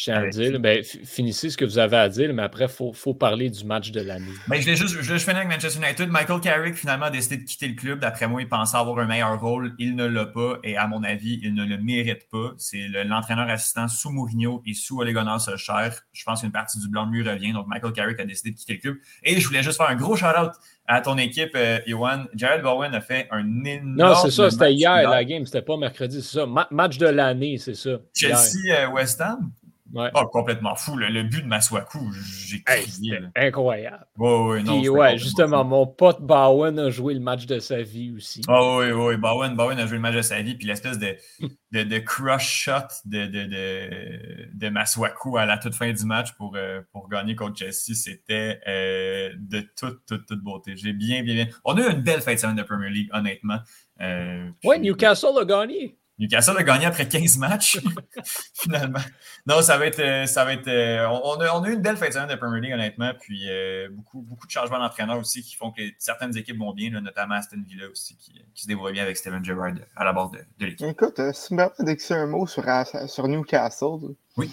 Avec dire. Ben, fi- finissez ce que vous avez à dire, mais après, il faut, faut parler du match de l'année. Ben, je l'ai juste, je finir avec Manchester United. Michael Carrick finalement a décidé de quitter le club. D'après moi, il pensait avoir un meilleur rôle. Il ne l'a pas et à mon avis, il ne le mérite pas. C'est le- l'entraîneur assistant sous Mourinho et sous Ole Gunnar Solskjaer. Je pense qu'une partie du blanc de lui revient. Donc, Michael Carrick a décidé de quitter le club. Et je voulais juste faire un gros shout-out à ton équipe, euh, Johan. Jared Bowen a fait un énorme. Non, c'est ça, c'était hier la game, c'était pas mercredi, c'est ça. Ma- match de l'année, c'est ça. Chelsea-West Ham? Ouais. Oh, complètement fou. Le, le but de Masuaku, j'ai Hey, crié. Incroyable. Ouais, ouais, non, Puis, ouais, justement, fou. mon pote Bowen a joué le match de sa vie aussi. Ah oui, oui, Bowen, Bowen a joué le match de sa vie, puis l'espèce de, de, de crush shot de, de, de, de Masuaku à la toute fin du match pour, euh, pour gagner contre Chelsea, c'était euh, de toute, toute, toute beauté. J'ai bien, bien, bien. On a eu une belle fin de semaine de Premier League, honnêtement. Euh, Ouais, puis- Newcastle a gagné. Newcastle a gagné après 15 matchs, finalement. Non, ça va être. euh, Ça va être euh, on, a, on a eu une belle fin de semaine de Premier League, honnêtement. Puis euh, beaucoup, beaucoup de changements d'entraîneur aussi qui font que certaines équipes vont bien, là, notamment Aston Villa aussi, qui, qui se débrouille bien avec Steven Gerrard à la base de, de l'équipe. Écoute, euh, si tu me permets un mot sur, sur Newcastle, Oui.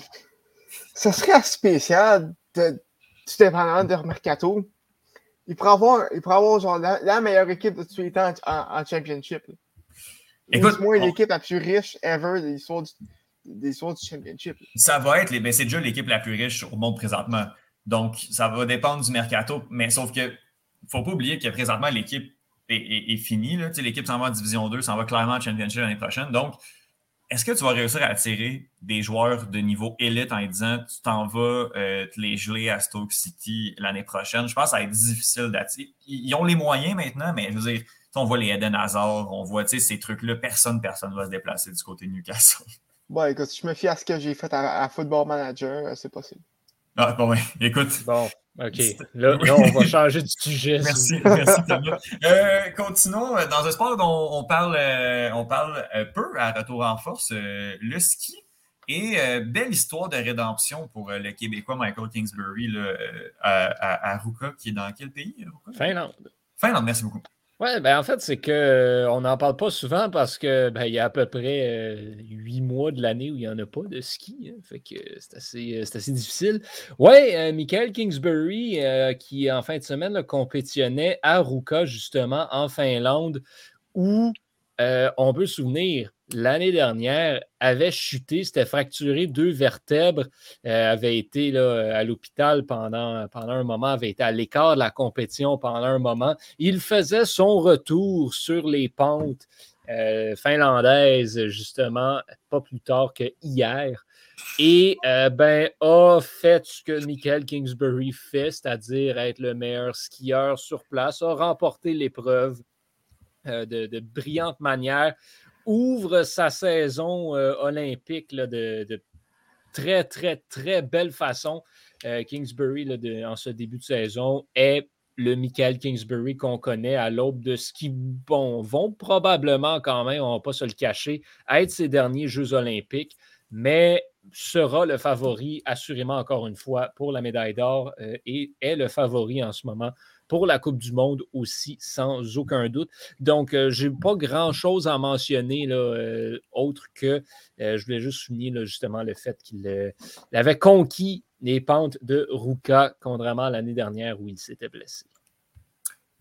ça serait spécial, de, tout dépendamment de mercato. Il pourrait avoir, il pourrait avoir genre, la, la meilleure équipe de tous les temps en, en- en championship. là. Ou Écoute, du moins on- l'équipe la plus riche ever de l'histoire du, de l'histoire du championship. Ça va être, les- ben, c'est déjà l'équipe la plus riche au monde présentement. Donc, ça va dépendre du mercato, mais sauf que faut pas oublier que présentement, l'équipe est, est- est finie. L'équipe s'en va en Division 2, s'en va clairement en Championship l'année prochaine. Donc, est-ce que tu vas réussir à attirer des joueurs de niveau élite en disant tu t'en vas euh, te les geler à Stoke City l'année prochaine? Je pense que ça va être difficile d'attirer. Ils ont les moyens maintenant, mais je veux dire, on voit les Eden Hazard, on voit tu sais, ces trucs-là, personne, personne ne va se déplacer du côté de Newcastle. Bon, écoute, si je me fie à ce que j'ai fait à, à Football Manager, euh, c'est possible. Ah, bon, ouais. écoute, Bon, OK. Là, là, on va changer de sujet. Merci, merci Thomas. Euh, continuons euh, dans un sport dont on parle, euh, on parle peu à Retour en force, euh, le ski. Et euh, belle histoire de rédemption pour euh, le Québécois Michael Kingsbury là, euh, à, à, à Ruka, qui est dans quel pays? Ruka? Finlande. Finlande, merci beaucoup. Ouais, ben en fait, c'est euh, on n'en parle pas souvent parce que ben, il y a à peu près euh, huit mois de l'année où il n'y en a pas de ski. hein. fait que c'est assez, euh, difficile. Ouais, euh, Michael Kingsbury, qui en fin de semaine là, compétitionnait à Ruka, justement, en Finlande, où euh, on peut se souvenir, l'année dernière, avait chuté, s'était fracturé deux vertèbres, euh, avait été à l'hôpital pendant, un moment, avait été à l'écart de la compétition pendant un moment. Il faisait son retour sur les pentes euh, finlandaises, justement, pas plus tard que hier. Et ben, a fait ce que Michael Kingsbury fait, c'est-à-dire être le meilleur skieur sur place, a remporté l'épreuve de, de brillante manière, ouvre sa saison euh, olympique de, très, très, très belle façon. Euh, Kingsbury, en ce début de saison, est le Michael Kingsbury qu'on connaît à l'aube de ce qui vont probablement quand même, on ne va pas se le cacher, être ses derniers Jeux olympiques, mais sera le favori assurément encore une fois pour la médaille d'or euh, et est le favori en ce moment pour la Coupe du Monde aussi, sans aucun doute. Donc, euh, je n'ai pas grand-chose à mentionner là, euh, autre que euh, je voulais juste souligner là, justement le fait qu'il euh, il avait conquis les pentes de Ruka, contrairement à l'année dernière où il s'était blessé.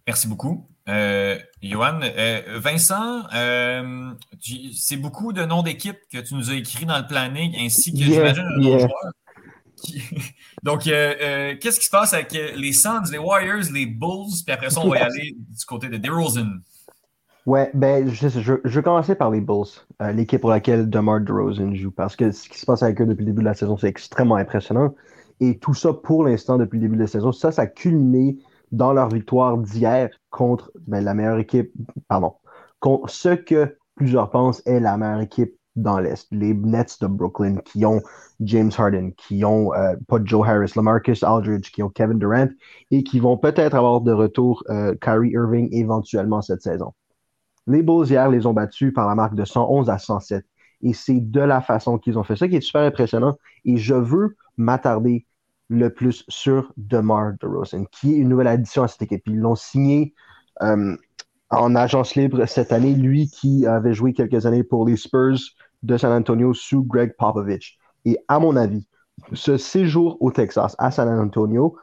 Merci beaucoup. Euh, Johan, euh, Vincent, euh, c'est beaucoup de noms d'équipes que tu nous as écrits dans le planning, ainsi que Yeah, j'imagine yeah. Donc, euh, euh, qu'est-ce qui se passe avec euh, les Suns, les Warriors, les Bulls, puis après ça, on va y aller du côté de DeRozan? Ouais, ben, je, je, je vais commencer par les Bulls, euh, l'équipe pour laquelle DeMar DeRozan joue, parce que ce qui se passe avec eux depuis le début de la saison, c'est extrêmement impressionnant. Et tout ça, pour l'instant, depuis le début de la saison, ça, ça a culminé dans leur victoire d'hier contre ben, la meilleure équipe, pardon, contre ce que plusieurs pensent est la meilleure équipe dans l'Est. Les Nets de Brooklyn qui ont James Harden, qui ont euh, pas Joe Harris, Lamarcus Aldridge, qui ont Kevin Durant et qui vont peut-être avoir de retour euh, Kyrie Irving éventuellement cette saison. Les Bulls hier les ont battus par la marque de 111 à 107 et c'est de la façon qu'ils ont fait ça qui est super impressionnant et je veux m'attarder le plus sur DeMar DeRozan, qui est une nouvelle addition à cette équipe. Ils l'ont signé euh, en agence libre cette année, lui qui avait joué quelques années pour les Spurs de San Antonio sous Greg Popovich. Et à mon avis, ce séjour au Texas, à San Antonio,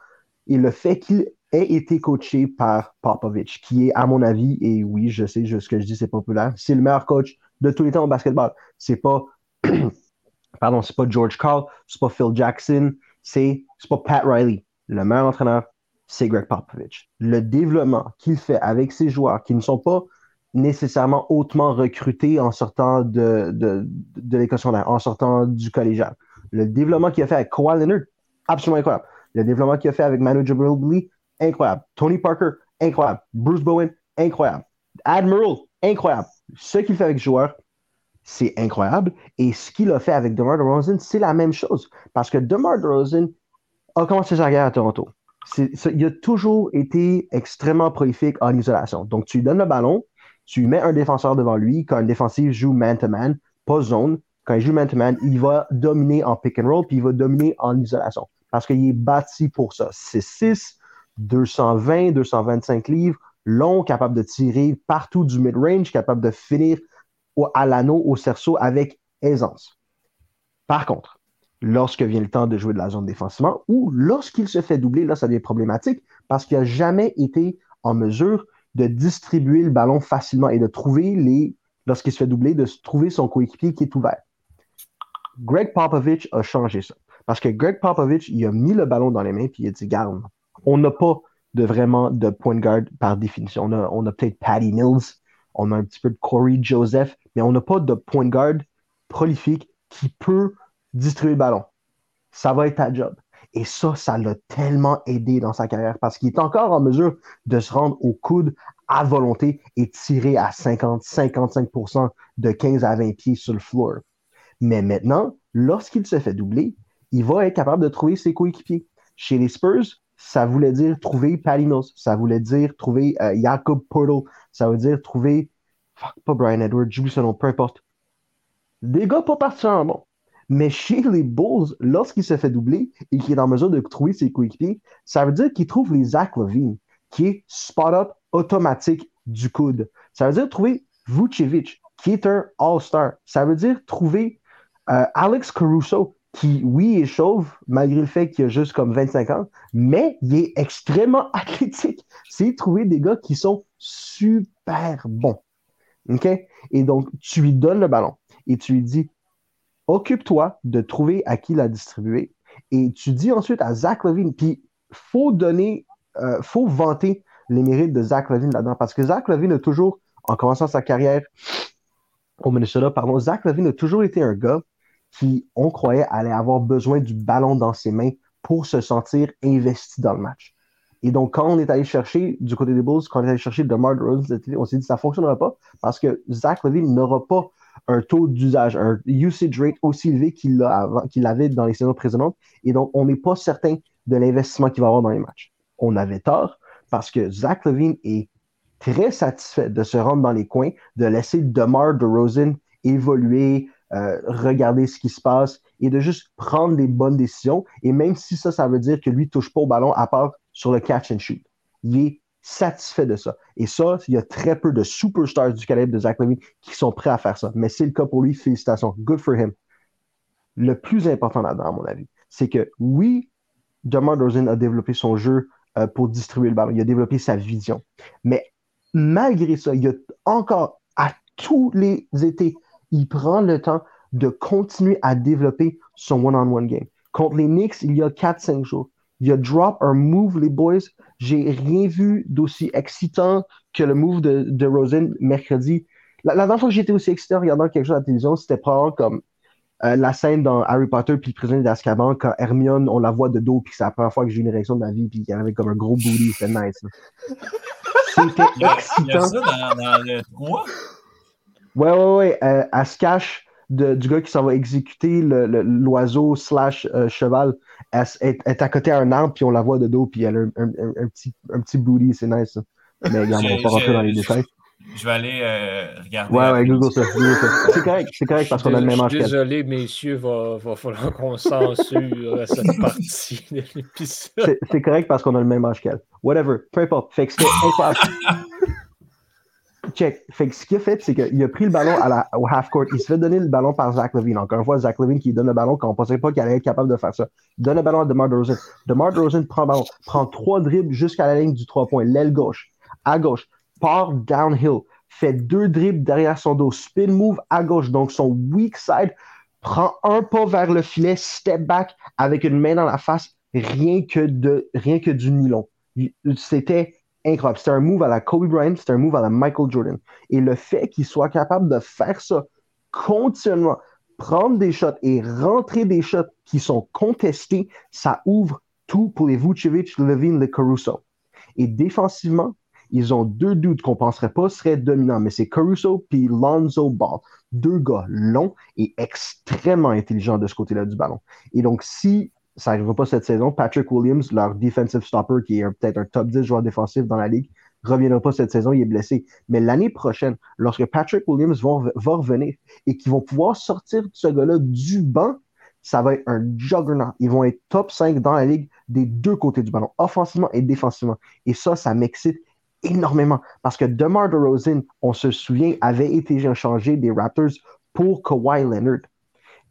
et le fait qu'il ait été coaché par Popovich, qui est, à mon avis, et oui, je sais, ce que je dis, c'est populaire, c'est le meilleur coach de tous les temps au basketball. C'est pas, pardon, c'est pas George Carl, c'est pas Phil Jackson, c'est pas Pat Riley. Le meilleur entraîneur, c'est Greg Popovich. Le développement qu'il fait avec ses joueurs qui ne sont pas nécessairement hautement recrutés en sortant de, de, de l'école secondaire, en sortant du collégial. Le développement qu'il a fait avec Kawhi Leonard, absolument incroyable. Le développement qu'il a fait avec Manu Ginobili, incroyable. Tony Parker, incroyable. Bruce Bowen, incroyable. Admiral, incroyable. Ce qu'il fait avec les joueurs, c'est incroyable. Et ce qu'il a fait avec DeMar DeRozan, c'est la même chose. Parce que DeMar DeRozan a commencé sa guerre à Toronto. il a toujours été extrêmement prolifique en isolation. Donc, tu lui donnes le ballon, tu mets un défenseur devant lui. Quand un défensif joue man-to-man, pas zone, quand il joue man-to-man, il va dominer en pick and roll, puis il va dominer en isolation. Parce qu'il est bâti pour ça. C'est 6, 220, 225 livres, long, capable de tirer partout du mid-range, capable de finir à l'anneau, au cerceau avec aisance. Par contre, lorsque vient le temps de jouer de la zone défensivement ou lorsqu'il se fait doubler, là, ça devient problématique parce qu'il n'a jamais été en mesure de distribuer le ballon facilement et de trouver les, lorsqu'il se fait doubler, de trouver son coéquipier qui est ouvert. Greg Popovich a changé ça. Parce que Greg Popovich, il a mis le ballon dans les mains puis il a dit, garde, on n'a pas de vraiment de point guard par définition. On a, peut-être Patty Mills, on a un petit peu de Corey Joseph, mais on n'a pas de point guard prolifique qui peut distribuer le ballon. Ça va être ta job. Et ça, ça l'a tellement aidé dans sa carrière parce qu'il est encore en mesure de se rendre au coude à volonté et tirer à 50-55% de 15 à 20 pieds sur le floor. Mais maintenant, lorsqu'il se fait doubler, il va être capable de trouver ses coéquipiers. Chez les Spurs, ça voulait dire trouver Palinos, ça voulait dire trouver euh, Jacob Portal, ça veut dire trouver, fuck, pas Brian Edwards, j'oublie son nom, peu importe. Des gars pas particulièrement bons. Mais chez les Bulls, lorsqu'il se fait doubler et qu'il est en mesure de trouver ses coéquipiers, ça veut dire qu'il trouve les Zach Levine, qui est spot-up automatique du coude. Ça veut dire trouver Vucevic, qui est un All-Star. Ça veut dire trouver euh, Alex Caruso, qui, oui, est chauve, malgré le fait qu'il a juste comme 25 ans, mais il est extrêmement athlétique. C'est trouver des gars qui sont super bons. OK? Et donc, tu lui donnes le ballon et tu lui dis occupe-toi de trouver à qui la distribuer. Et tu dis ensuite à Zach Levine, puis faut donner, euh, faut vanter les mérites de Zach Levine là-dedans, parce que Zach Levine a toujours, en commençant sa carrière au Minnesota, pardon, Zach Levine a toujours été un gars qui, on croyait, allait avoir besoin du ballon dans ses mains pour se sentir investi dans le match. Et donc, quand on est allé chercher du côté des Bulls, quand on est allé chercher DeMar DeRozan, on s'est dit ça ne fonctionnera pas parce que Zach Levine n'aura pas un taux d'usage, un usage rate aussi élevé qu'il avait dans les saisons précédentes. Et donc, on n'est pas certain de l'investissement qu'il va avoir dans les matchs. On avait tort parce que Zach Levine est très satisfait de se rendre dans les coins, de laisser DeMar DeRozan évoluer, euh, regarder ce qui se passe et de juste prendre les bonnes décisions. Et même si ça, ça veut dire que lui touche pas au ballon à part sur le catch and shoot. Il est satisfait de ça. Et ça, il y a très peu de superstars du calibre de Zach Levine qui sont prêts à faire ça. Mais c'est le cas pour lui. Félicitations. Good for him. Le plus important là-dedans, à mon avis, c'est que oui, DeMar DeRozan a développé son jeu euh, pour distribuer le ballon. Il a développé sa vision. Mais malgré ça, il y a encore, à tous les étés, il prend le temps de continuer à développer son one-on-one game. Contre les Knicks, il y a 4-5 jours, il a drop un move, les boys. J'ai rien vu d'aussi excitant que le move de, de Rosen mercredi. La, dernière fois que j'étais aussi excité en regardant quelque chose à la télévision, c'était probablement comme euh, la scène dans Harry Potter puis le prisonnier d'Azkaban quand Hermione, on la voit de dos puis c'est la première fois que j'ai une érection de ma vie puis qu'il y avait comme un gros booty, c'était nice. C'était excitant. Il y a ça dans, dans le 3? Ouais, ouais, ouais. Euh, elle se cache de, du gars qui s'en va exécuter l'oiseau slash euh, cheval est, est, à côté d'un arbre, puis on la voit de dos, puis elle a un, un, petit, un petit booty, c'est nice. Mais regarde, on va pas rentrer dans les détails. Je vais aller euh, regarder. Ouais, ouais, Google ça. C'est correct, c'est correct parce qu'on a le même âge. Désolé, messieurs, va, va falloir qu'on censure cette partie de l'épisode. C'est correct parce qu'on a le même âge qu'elle. Whatever, peu importe. Fait que c'était incroyable. Check. Fait que ce qu'il a fait, c'est qu'il a pris le ballon au half-court. Il se fait donner le ballon par Zach Levine. Encore une fois, Zach Levine qui donne le ballon quand on ne pensait pas qu'il allait être capable de faire ça. Il donne le ballon à DeMar DeRozan. DeMar DeRozan prend le ballon, prend trois dribbles jusqu'à la ligne du trois points, l'aile gauche, à gauche, part downhill, fait deux dribbles derrière son dos, spin move à gauche, donc son weak side, prend un pas vers le filet, step back avec une main dans la face, rien que, de, rien que du nylon. C'était incroyable. C'était un move à la Kobe Bryant, c'était un move à la Michael Jordan. Et le fait qu'il soit capable de faire ça continuellement, prendre des shots et rentrer des shots qui sont contestés, ça ouvre tout pour les Vucevic, Levine, les Caruso. Et défensivement, ils ont deux doutes qu'on ne penserait pas seraient dominants, mais c'est Caruso puis Lonzo Ball. Deux gars longs et extrêmement intelligents de ce côté-là du ballon. Et donc, si ça n'arrivera pas cette saison, Patrick Williams, leur defensive stopper, qui est peut-être un top 10 joueur défensif dans la ligue, reviendra pas cette saison, il est blessé. Mais l'année prochaine, lorsque Patrick Williams va, revenir et qu'ils vont pouvoir sortir ce gars-là du banc, ça va être un juggernaut. Ils vont être top 5 dans la ligue des deux côtés du ballon, offensivement et défensivement. Et ça, ça m'excite énormément. Parce que DeMar DeRozan, on se souvient, avait été échangé des Raptors pour Kawhi Leonard.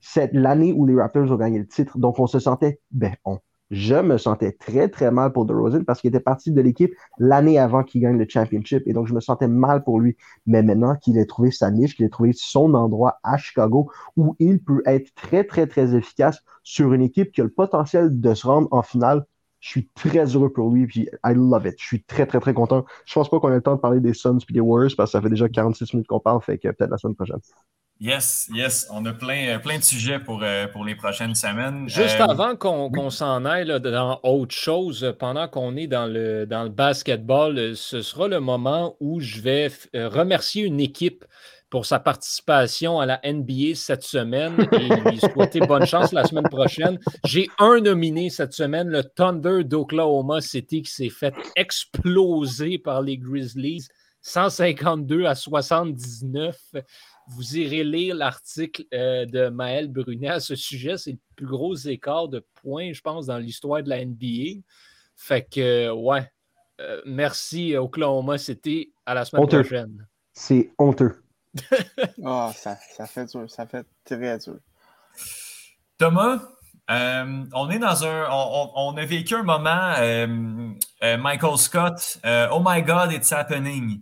C'est l'année où les Raptors ont gagné le titre. Donc, on se sentait, ben, on, je me sentais très, très mal pour DeRozan parce qu'il était parti de l'équipe l'année avant qu'il gagne le championship. Et donc, je me sentais mal pour lui. Mais maintenant qu'il ait trouvé sa niche, qu'il ait trouvé son endroit à Chicago où il peut être très, très, très efficace sur une équipe qui a le potentiel de se rendre en finale, je suis très heureux pour lui, puis I love it. Je suis très, très, très content. Je pense pas qu'on ait le temps de parler des Suns et des Warriors parce que ça fait déjà 46 minutes qu'on parle, fait que peut-être la semaine prochaine. Yes, yes, on a plein, plein de sujets pour, euh, pour les prochaines semaines. Juste euh, avant qu'on s'en aille dans autre chose, pendant qu'on est dans le, dans le basketball, ce sera le moment où je vais euh, remercier une équipe pour sa participation à la NBA cette semaine et lui souhaiter bonne chance la semaine prochaine. J'ai un nominé cette semaine, le Thunder d'Oklahoma City, qui s'est fait exploser par les Grizzlies, 152 à 79. Vous irez lire l'article euh, de Maël Brunet à ce sujet. C'est le plus gros écart de points, je pense, dans l'histoire de la NBA. Fait que, ouais, euh, merci Oklahoma City. À la semaine prochaine. C'est honteux. oh, ça, ça, fait dur, ça fait très dur. Thomas, euh, on est dans un. On, a vécu un moment, euh, euh, Michael Scott, Oh my God, it's happening.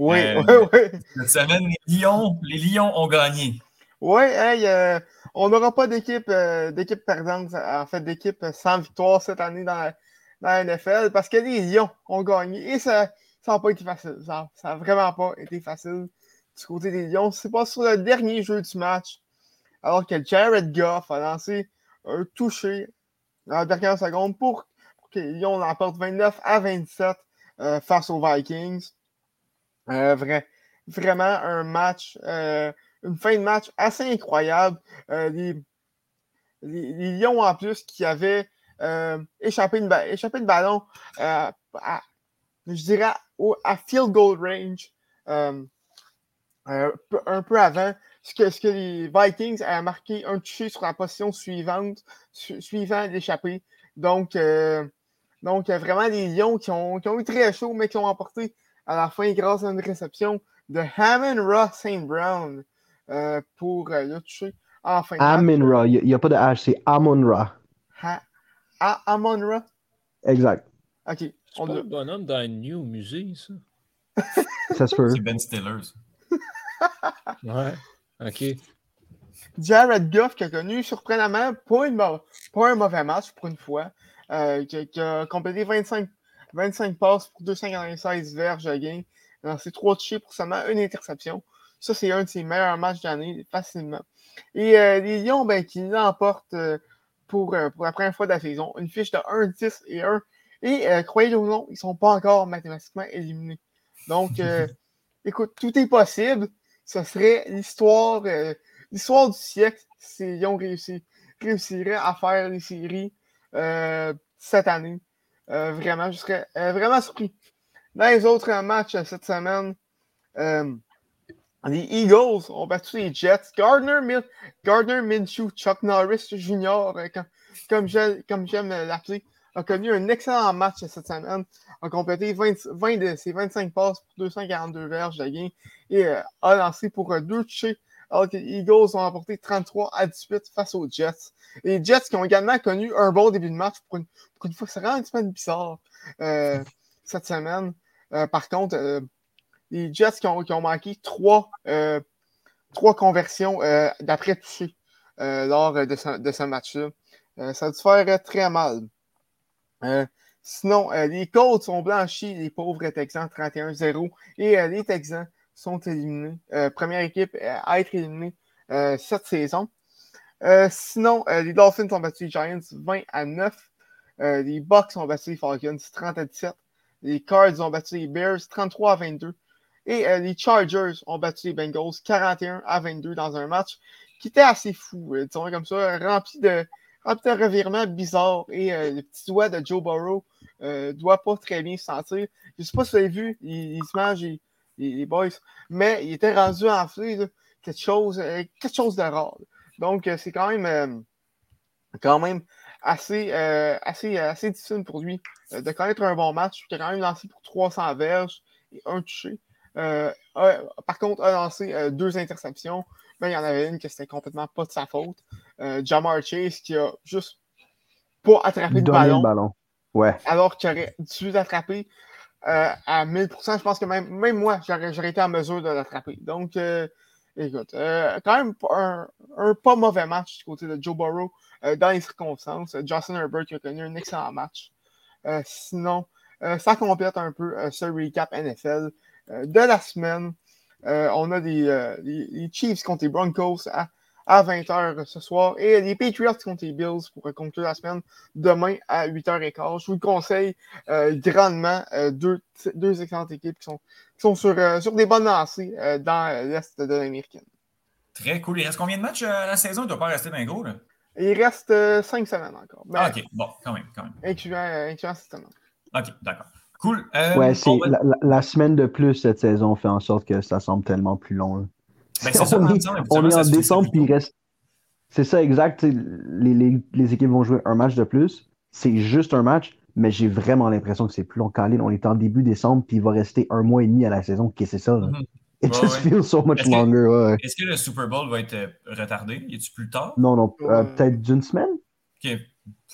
Oui, oui, oui. Cette semaine, les Lions, les Lions ont gagné. Oui, on n'aura pas d'équipe d'équipe perdante, en fait, d'équipe sans victoire cette année dans, dans la NFL parce que les Lions ont gagné et ça n'a pas été facile. Ça n'a vraiment pas été facile du côté des Lions. C'est pas sur le dernier jeu du match, alors que Jared Goff a lancé un touché dans la dernière seconde pour, que les Lions l'emportent 29 à 27 euh, face aux Vikings. Euh, vrai, vraiment un match, euh, une fin de match assez incroyable. Les, Lions, en plus, qui avaient échappé, une, échappé de ballon à, je dirais, à field goal range un peu avant, ce que, ce que les Vikings a marqué un touché sur la position suivante, suivant l'échappée. Donc, euh, donc, vraiment des Lions qui ont, qui ont eu très chaud, mais qui ont emporté à la fin grâce à une réception de Hammond Ross St. Brown euh, pour euh, le toucher en fin de Ra, il n'y a, pas de H, c'est Amon Ra. Amon Ra? Exact. Ok. C'est on pas le bonhomme dans un New Musée, ça? ça se peut. C'est Ben Stillers ouais, ok. Jared Goff qui a connu surprenamment pas, un mauvais match pour une fois, euh, qui, a complété 25, 25 passes pour 296 verges à gain, c'est trois touchés pour seulement une interception. Ça, c'est un de ses meilleurs matchs d'année, facilement. Et euh, les Lions, ben, qui l'emportent euh, pour, pour la première fois de la saison, une fiche de 1-10 et 1. Et croyez-le ou non, ils ne sont pas encore mathématiquement éliminés. Donc, écoute, tout est possible ce serait l'histoire euh, l'histoire du siècle s'ils ont réussi, réussiraient à faire les séries euh, cette année. Euh, vraiment, je serais euh, vraiment surpris. Dans les autres matchs cette semaine, les Eagles ont battu les Jets. Gardner, Gardner Minshew, Chuck Norris Jr., comme, j'aime l'appeler, a connu un excellent match cette semaine. A complété 20, de ses 25 passes pour 242 verges de gain et a lancé pour deux touchés alors que les Eagles ont remporté 33 à 18 face aux Jets. Les Jets qui ont également connu un bon début de match pour une, une fois, c'est vraiment un petit peu bizarre euh, cette semaine. Euh, par contre, euh, les Jets qui ont, manqué trois, trois conversions d'après toucher lors de ce, de ce match-là. ça a dû faire très mal. sinon, les Colts ont blanchi les pauvres Texans 31-0 et les Texans sont éliminés. Euh, première équipe à être éliminée euh, cette saison. Euh, sinon, les Dolphins ont battu les Giants 20 à 9. les Bucks ont battu les Falcons 30 à 17. Les Cards ont battu les Bears 33 à 22. Et les Chargers ont battu les Bengals 41 à 22 dans un match qui était assez fou, disons comme ça, rempli de, rempli de revirements bizarres. Et le petit doigt de Joe Burrow ne doit pas très bien se sentir. Je ne sais pas si vous avez vu, il, se mange, les, boys. Mais il était rendu enflé, là, quelque, chose, euh, quelque chose de rare. Donc, euh, c'est quand même, euh, quand même assez, assez, assez difficile pour lui de connaître un bon match. Il a quand même lancé pour 300 verges et un touché. par contre, a lancé deux interceptions. Mais il y en avait une qui c'était complètement pas de sa faute. Jamar Chase qui a juste pas attrapé le ballon. ballon. Ouais. Alors qu'il aurait dû l'attraper. Euh, à 1000%, je pense que même, moi, j'aurais été en mesure de l'attraper. Donc, euh, écoute, euh, quand même un, un, pas mauvais match du côté de Joe Burrow dans les circonstances. Justin Herbert qui a connu un excellent match. sinon, ça complète un peu ce recap NFL de la semaine. on a des, les Chiefs contre les Broncos à à 20h ce soir. Et les Patriots contre les Bills pour conclure la semaine demain à 8h15. Je vous le conseille euh, grandement. Euh, deux, deux excellentes équipes qui sont, sont sur, euh, sur des bonnes lancées dans l'Est de l'Américaine. Très cool. Il reste combien de matchs à la saison? Il ne doit pas rester bien gros. Là. Il reste cinq semaines encore. Ben, ah, OK. Bon, quand même. Quand même. Incluant, cette semaine. OK, d'accord. Cool. ouais, c'est la, semaine de plus cette saison fait en sorte que ça semble tellement plus long. Ben, c'est ça, on, est, on est en décembre, puis il reste. C'est ça, exact. Les, les, les, équipes vont jouer un match de plus. C'est juste un match, mais j'ai vraiment l'impression que c'est plus long. Quand on est en début décembre, puis il va rester un mois et demi à la saison. Qu'est-ce que c'est ça? Là? Mm-hmm. It just feels so much est longer. Ouais. Est-ce que le Super Bowl va être euh, retardé? Y est-tu plus tard? Non, non. Euh, peut-être d'une semaine? Ok.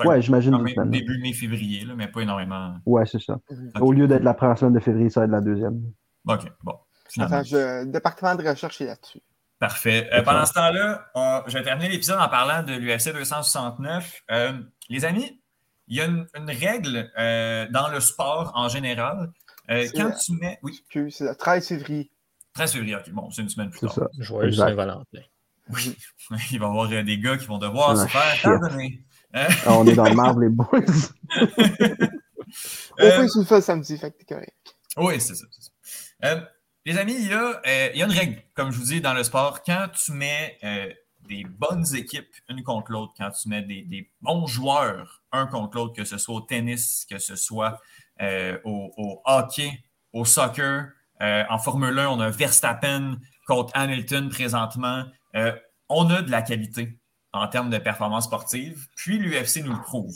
ouais, j'imagine d'une semaine. Début mai-février, mais pas énormément. Ouais, c'est ça. Au lieu d'être la première semaine de février, ça va être la deuxième. OK, bon. Attends, je... le département de recherche est là-dessus. Parfait. Euh, pendant ce temps-là, je vais terminer l'épisode en parlant de l'UFC 269. Euh, les amis, il y a une, règle euh, dans le sport en général. quand tu mets. Oui. C'est le 13 février. 13 février, ok. Bon, c'est une semaine plus tard. Ça. Joyeux Saint-Valentin. Oui. Il va y avoir des gars qui vont devoir se faire pardonner. Ah, on est dans le marbre, les boys. Au moins, tu le samedi, fait que t'es correct. Oui, c'est ça. ça. Les amis, euh, il y, a, une règle, comme je vous dis, dans le sport. Quand tu mets euh, des bonnes équipes une contre l'autre, quand tu mets des, bons joueurs un contre l'autre, que ce soit au tennis, que ce soit euh, au, hockey, au soccer, en Formule 1, on a Verstappen contre Hamilton présentement. on a de la qualité en termes de performance sportive, puis l'UFC nous le prouve.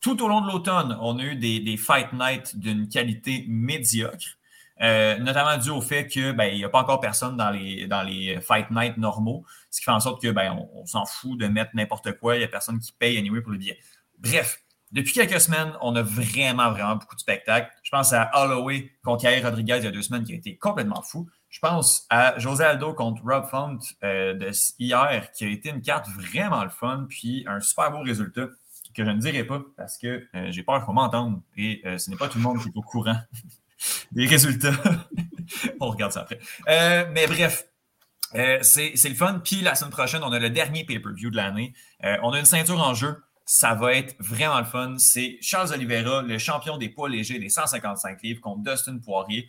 Tout au long de l'automne, on a eu des, des fight nights d'une qualité médiocre. Euh, notamment dû au fait qu'il ben, n'y a pas encore personne dans les, dans les Fight Night normaux, ce qui fait en sorte que ben, on, s'en fout de mettre n'importe quoi, il n'y a personne qui paye anyway pour le billet. Bref, depuis quelques semaines, on a vraiment, vraiment beaucoup de spectacles. Je pense à Holloway contre Yair Rodriguez il y a deux semaines qui a été complètement fou. Je pense à José Aldo contre Rob Font euh, de hier qui a été une carte vraiment le fun, puis un super beau résultat que je ne dirai pas parce que euh, j'ai peur qu'on m'entende et ce n'est pas tout le monde qui est au courant des résultats. on regarde ça après. Euh, mais bref, euh, c'est le fun. Puis la semaine prochaine, on a le dernier pay-per-view de l'année. Euh, on a une ceinture en jeu. Ça va être vraiment le fun. C'est Charles Oliveira, le champion des poids légers des 155 livres contre Dustin Poirier.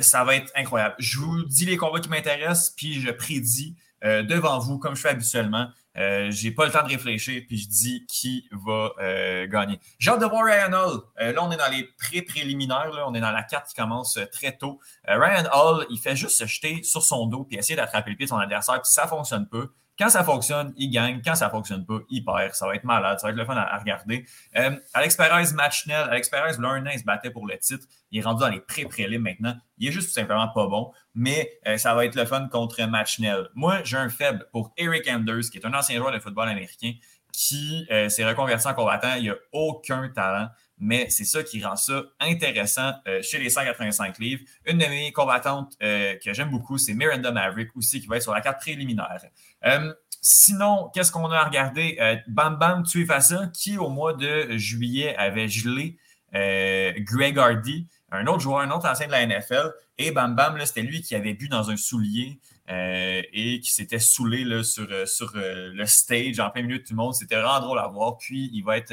ça va être incroyable. Je vous dis les combats qui m'intéressent, puis je prédis devant vous, comme je fais habituellement. Euh, j'ai pas le temps de réfléchir, puis je dis qui va euh, gagner. J'ai hâte de voir Ryan Hall. Euh, là, on est dans les pré-préliminaires. On est dans la carte qui commence très tôt. Ryan Hall, il fait juste se jeter sur son dos puis essayer d'attraper le pied de son adversaire, puis ça fonctionne pas. Quand ça fonctionne, il gagne. Quand ça fonctionne pas, il perd. Ça va être malade. Ça va être le fun à, regarder. Euh, Alex Perez, match nul. Alex Perez, l'un il se battait pour le titre. Il est rendu dans les pré-prélims maintenant. Il est juste tout simplement pas bon. Mais euh, ça va être le fun contre match nul. Moi, j'ai un faible pour Eric Anders, qui est un ancien joueur de football américain qui euh, s'est reconverti en combattant. Il n'a aucun talent mais c'est ça qui rend ça intéressant euh, chez les 185 livres. Une de mes combattantes euh, que j'aime beaucoup, c'est Miranda Maverick aussi, qui va être sur la carte préliminaire. Euh, sinon, qu'est-ce qu'on a à regarder? Bam Bam Tuifasa, qui au mois de juillet avait gelé Greg Hardy, un autre joueur, un autre ancien de la NFL. Et Bam Bam, c'était lui qui avait bu dans un soulier et qui s'était saoulé sur, sur le stage en plein milieu de tout le monde. C'était vraiment drôle à voir. Puis, il va être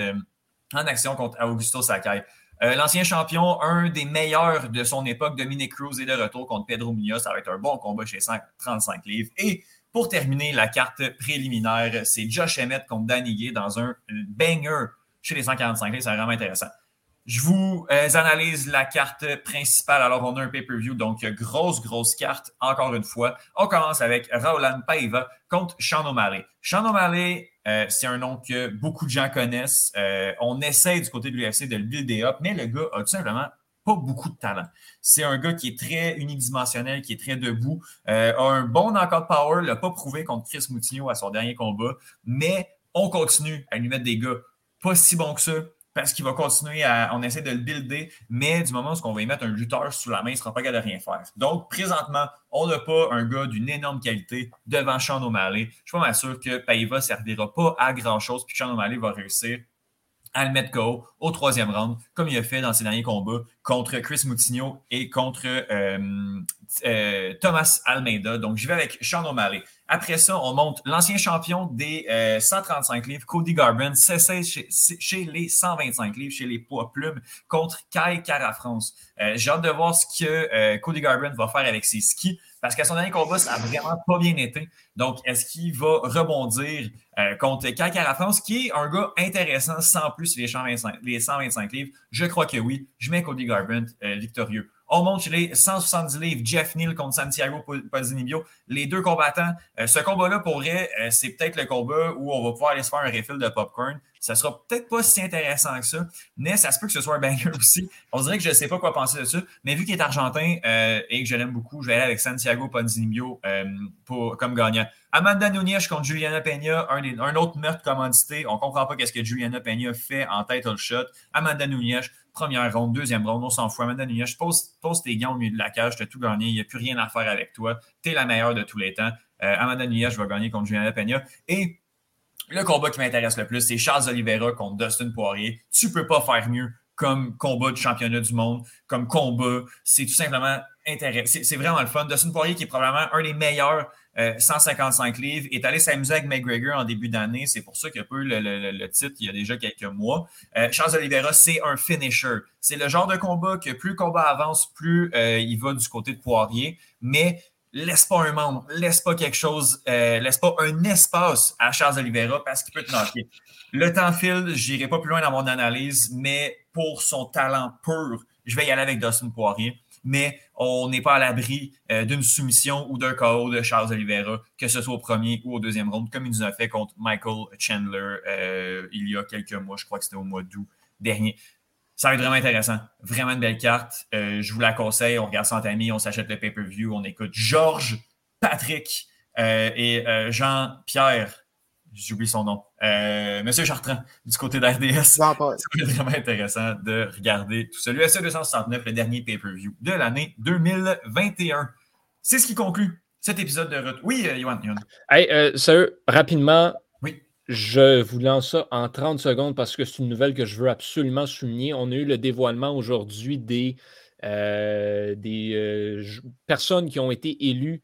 en action contre Augusto Sakai. Euh, l'ancien champion, un des meilleurs de son époque, Dominic Cruz, est de retour contre Pedro Munoz. Ça va être un bon combat chez 135 livres. Et pour terminer la carte préliminaire, c'est Josh Emmett contre Danny dans un banger chez les 145 livres. C'est vraiment intéressant. Je vous euh, analyse la carte principale. Alors, on a un pay-per-view, donc grosse, grosse carte, encore une fois. On commence avec Raulan Paiva contre Sean O'Malley. Sean O'Malley, euh, c'est un nom que beaucoup de gens connaissent. Euh, on essaie du côté de l'UFC de le builder up, mais le gars a tout simplement pas beaucoup de talent. C'est un gars qui est très unidimensionnel, qui est très debout, a un bon knockout power, l'a pas prouvé contre Chris Moutinho à son dernier combat, mais on continue à lui mettre des gars pas si bons que ça, parce qu'il va continuer à. On essaie de le builder, mais du moment où on va y mettre un lutteur sous la main, il ne sera pas capable de rien faire. Donc, présentement, on n'a pas un gars d'une énorme qualité devant Sean O'Malley. Je suis pas sûr que Paiva ne servira pas à grand-chose, puis Sean O'Malley va réussir à le mettre KO au troisième round, comme il a fait dans ses derniers combats contre Chris Moutinho et contre euh, euh, Thomas Almeida. Donc, je vais avec Sean O'Malley. Après ça, on monte l'ancien champion des 135 euh, livres, Cody Garbrandt, cessé chez, les 125 livres, chez les poids plumes, contre Kai Cara-France. Euh, j'ai hâte de voir ce que Cody Garbrandt va faire avec ses skis, parce qu'à son dernier combat, ça n'a vraiment pas bien été. Donc, est-ce qu'il va rebondir contre Kai Cara-France, qui est un gars intéressant sans plus les 125, les 125 livres? Je crois que oui. Je mets Cody Garbrandt victorieux. On monte les 170 livres, Jeff Neal contre Santiago Ponzinibbio. Les deux combattants. Euh, ce combat-là, pour vrai, euh, c'est peut-être le combat où on va pouvoir aller se faire un refill de popcorn. Ça sera peut-être pas si intéressant que ça, mais ça se peut que ce soit un banger aussi. On dirait que je ne sais pas quoi penser de ça, mais vu qu'il est argentin euh, et que je l'aime beaucoup, je vais aller avec Santiago Ponzinibbio pour, comme gagnant. Amanda Nunes contre Juliana Peña, un, autre meurtre commandité. On ne comprend pas qu'est-ce que Juliana Peña fait en title shot. Amanda Nunes, première ronde, deuxième ronde, on s'en fout. Amanda Nunes, pose, pose tes gants au milieu de la cage, tu as tout gagné, il n'y a plus rien à faire avec toi. Tu es la meilleure de tous les temps. Euh, Amanda Nunes va gagner contre Juliana Peña. Et le combat qui m'intéresse le plus, c'est Charles Oliveira contre Dustin Poirier. Tu ne peux pas faire mieux comme combat de championnat du monde, comme combat. C'est tout simplement intéressant. C'est vraiment le fun. Dustin Poirier, qui est probablement un des meilleurs 155 euh, livres, est allé s'amuser avec McGregor en début d'année. C'est pour ça qu'il a peu le, titre il y a déjà quelques mois. Euh, Charles Oliveira, c'est un finisher. C'est le genre de combat que plus le combat avance, plus euh, il va du côté de Poirier. Mais laisse pas un membre, laisse pas quelque chose, laisse pas un espace à Charles Oliveira parce qu'il peut te knocker. Le temps file, je n'irai pas plus loin dans mon analyse, mais pour son talent pur, je vais y aller avec Dustin Poirier mais on n'est pas à l'abri euh, d'une soumission ou d'un KO de Charles Oliveira, que ce soit au premier ou au deuxième round, comme il nous a fait contre Michael Chandler euh, il y a quelques mois, je crois que c'était au mois d'août dernier. Ça va être vraiment intéressant. Vraiment une belle carte. Euh, je vous la conseille. On regarde ça en on s'achète le pay-per-view, on écoute Georges, Patrick et Jean-Pierre j'oublie son nom. Euh, Monsieur Chartrand, du côté d'RDS. C'est vraiment intéressant de regarder tout ça. L'UFC 269, le dernier pay-per-view de l'année 2021. C'est ce qui conclut cet épisode de retour. Oui, euh, Yohan. Hey, euh, rapidement, oui. je vous lance ça en 30 secondes parce que c'est une nouvelle que je veux absolument souligner. On a eu le dévoilement aujourd'hui des, euh, des personnes qui ont été élues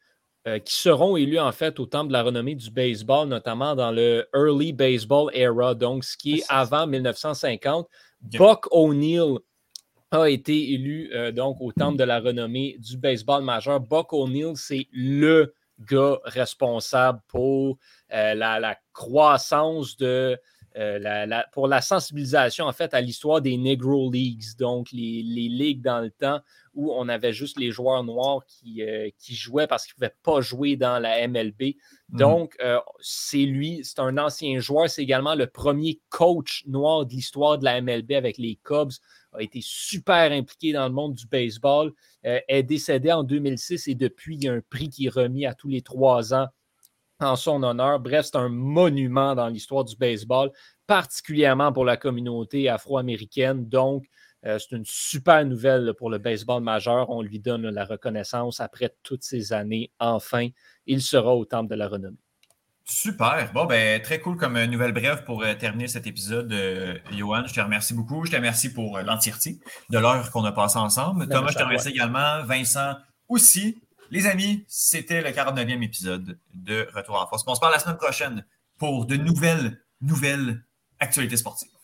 euh, qui seront élus en fait au temple de la renommée du baseball, notamment dans le Early Baseball Era, donc ce qui est avant 1950. Buck O'Neill a été élu euh, donc au temple de la renommée du baseball majeur. Buck O'Neill, c'est le gars responsable pour la, croissance de, pour la sensibilisation en fait à l'histoire des Negro Leagues, donc les, ligues dans le temps où on avait juste les joueurs noirs qui, qui jouaient parce qu'ils ne pouvaient pas jouer dans la MLB. Mhm. Donc, c'est lui, c'est un ancien joueur, c'est également le premier coach noir de l'histoire de la MLB avec les Cubs a été super impliqué dans le monde du baseball, euh, est décédé en 2006 et depuis, il y a un prix qui est remis à tous les trois ans en son honneur. Bref, c'est un monument dans l'histoire du baseball, particulièrement pour la communauté afro-américaine. Donc, euh, c'est une super nouvelle pour le baseball majeur. On lui donne la reconnaissance après toutes ces années. Enfin, il sera au temple de la renommée. Super. Bon, ben, très cool comme nouvelle brève pour euh, terminer cet épisode, euh, Johan. Je te remercie beaucoup. Je te remercie pour euh, l'entièreté de l'heure qu'on a passé ensemble. Thomas, je te remercie également. Vincent aussi. Les amis, c'était le 49e épisode de Retour en force. On se parle la semaine prochaine pour de nouvelles, nouvelles actualités sportives.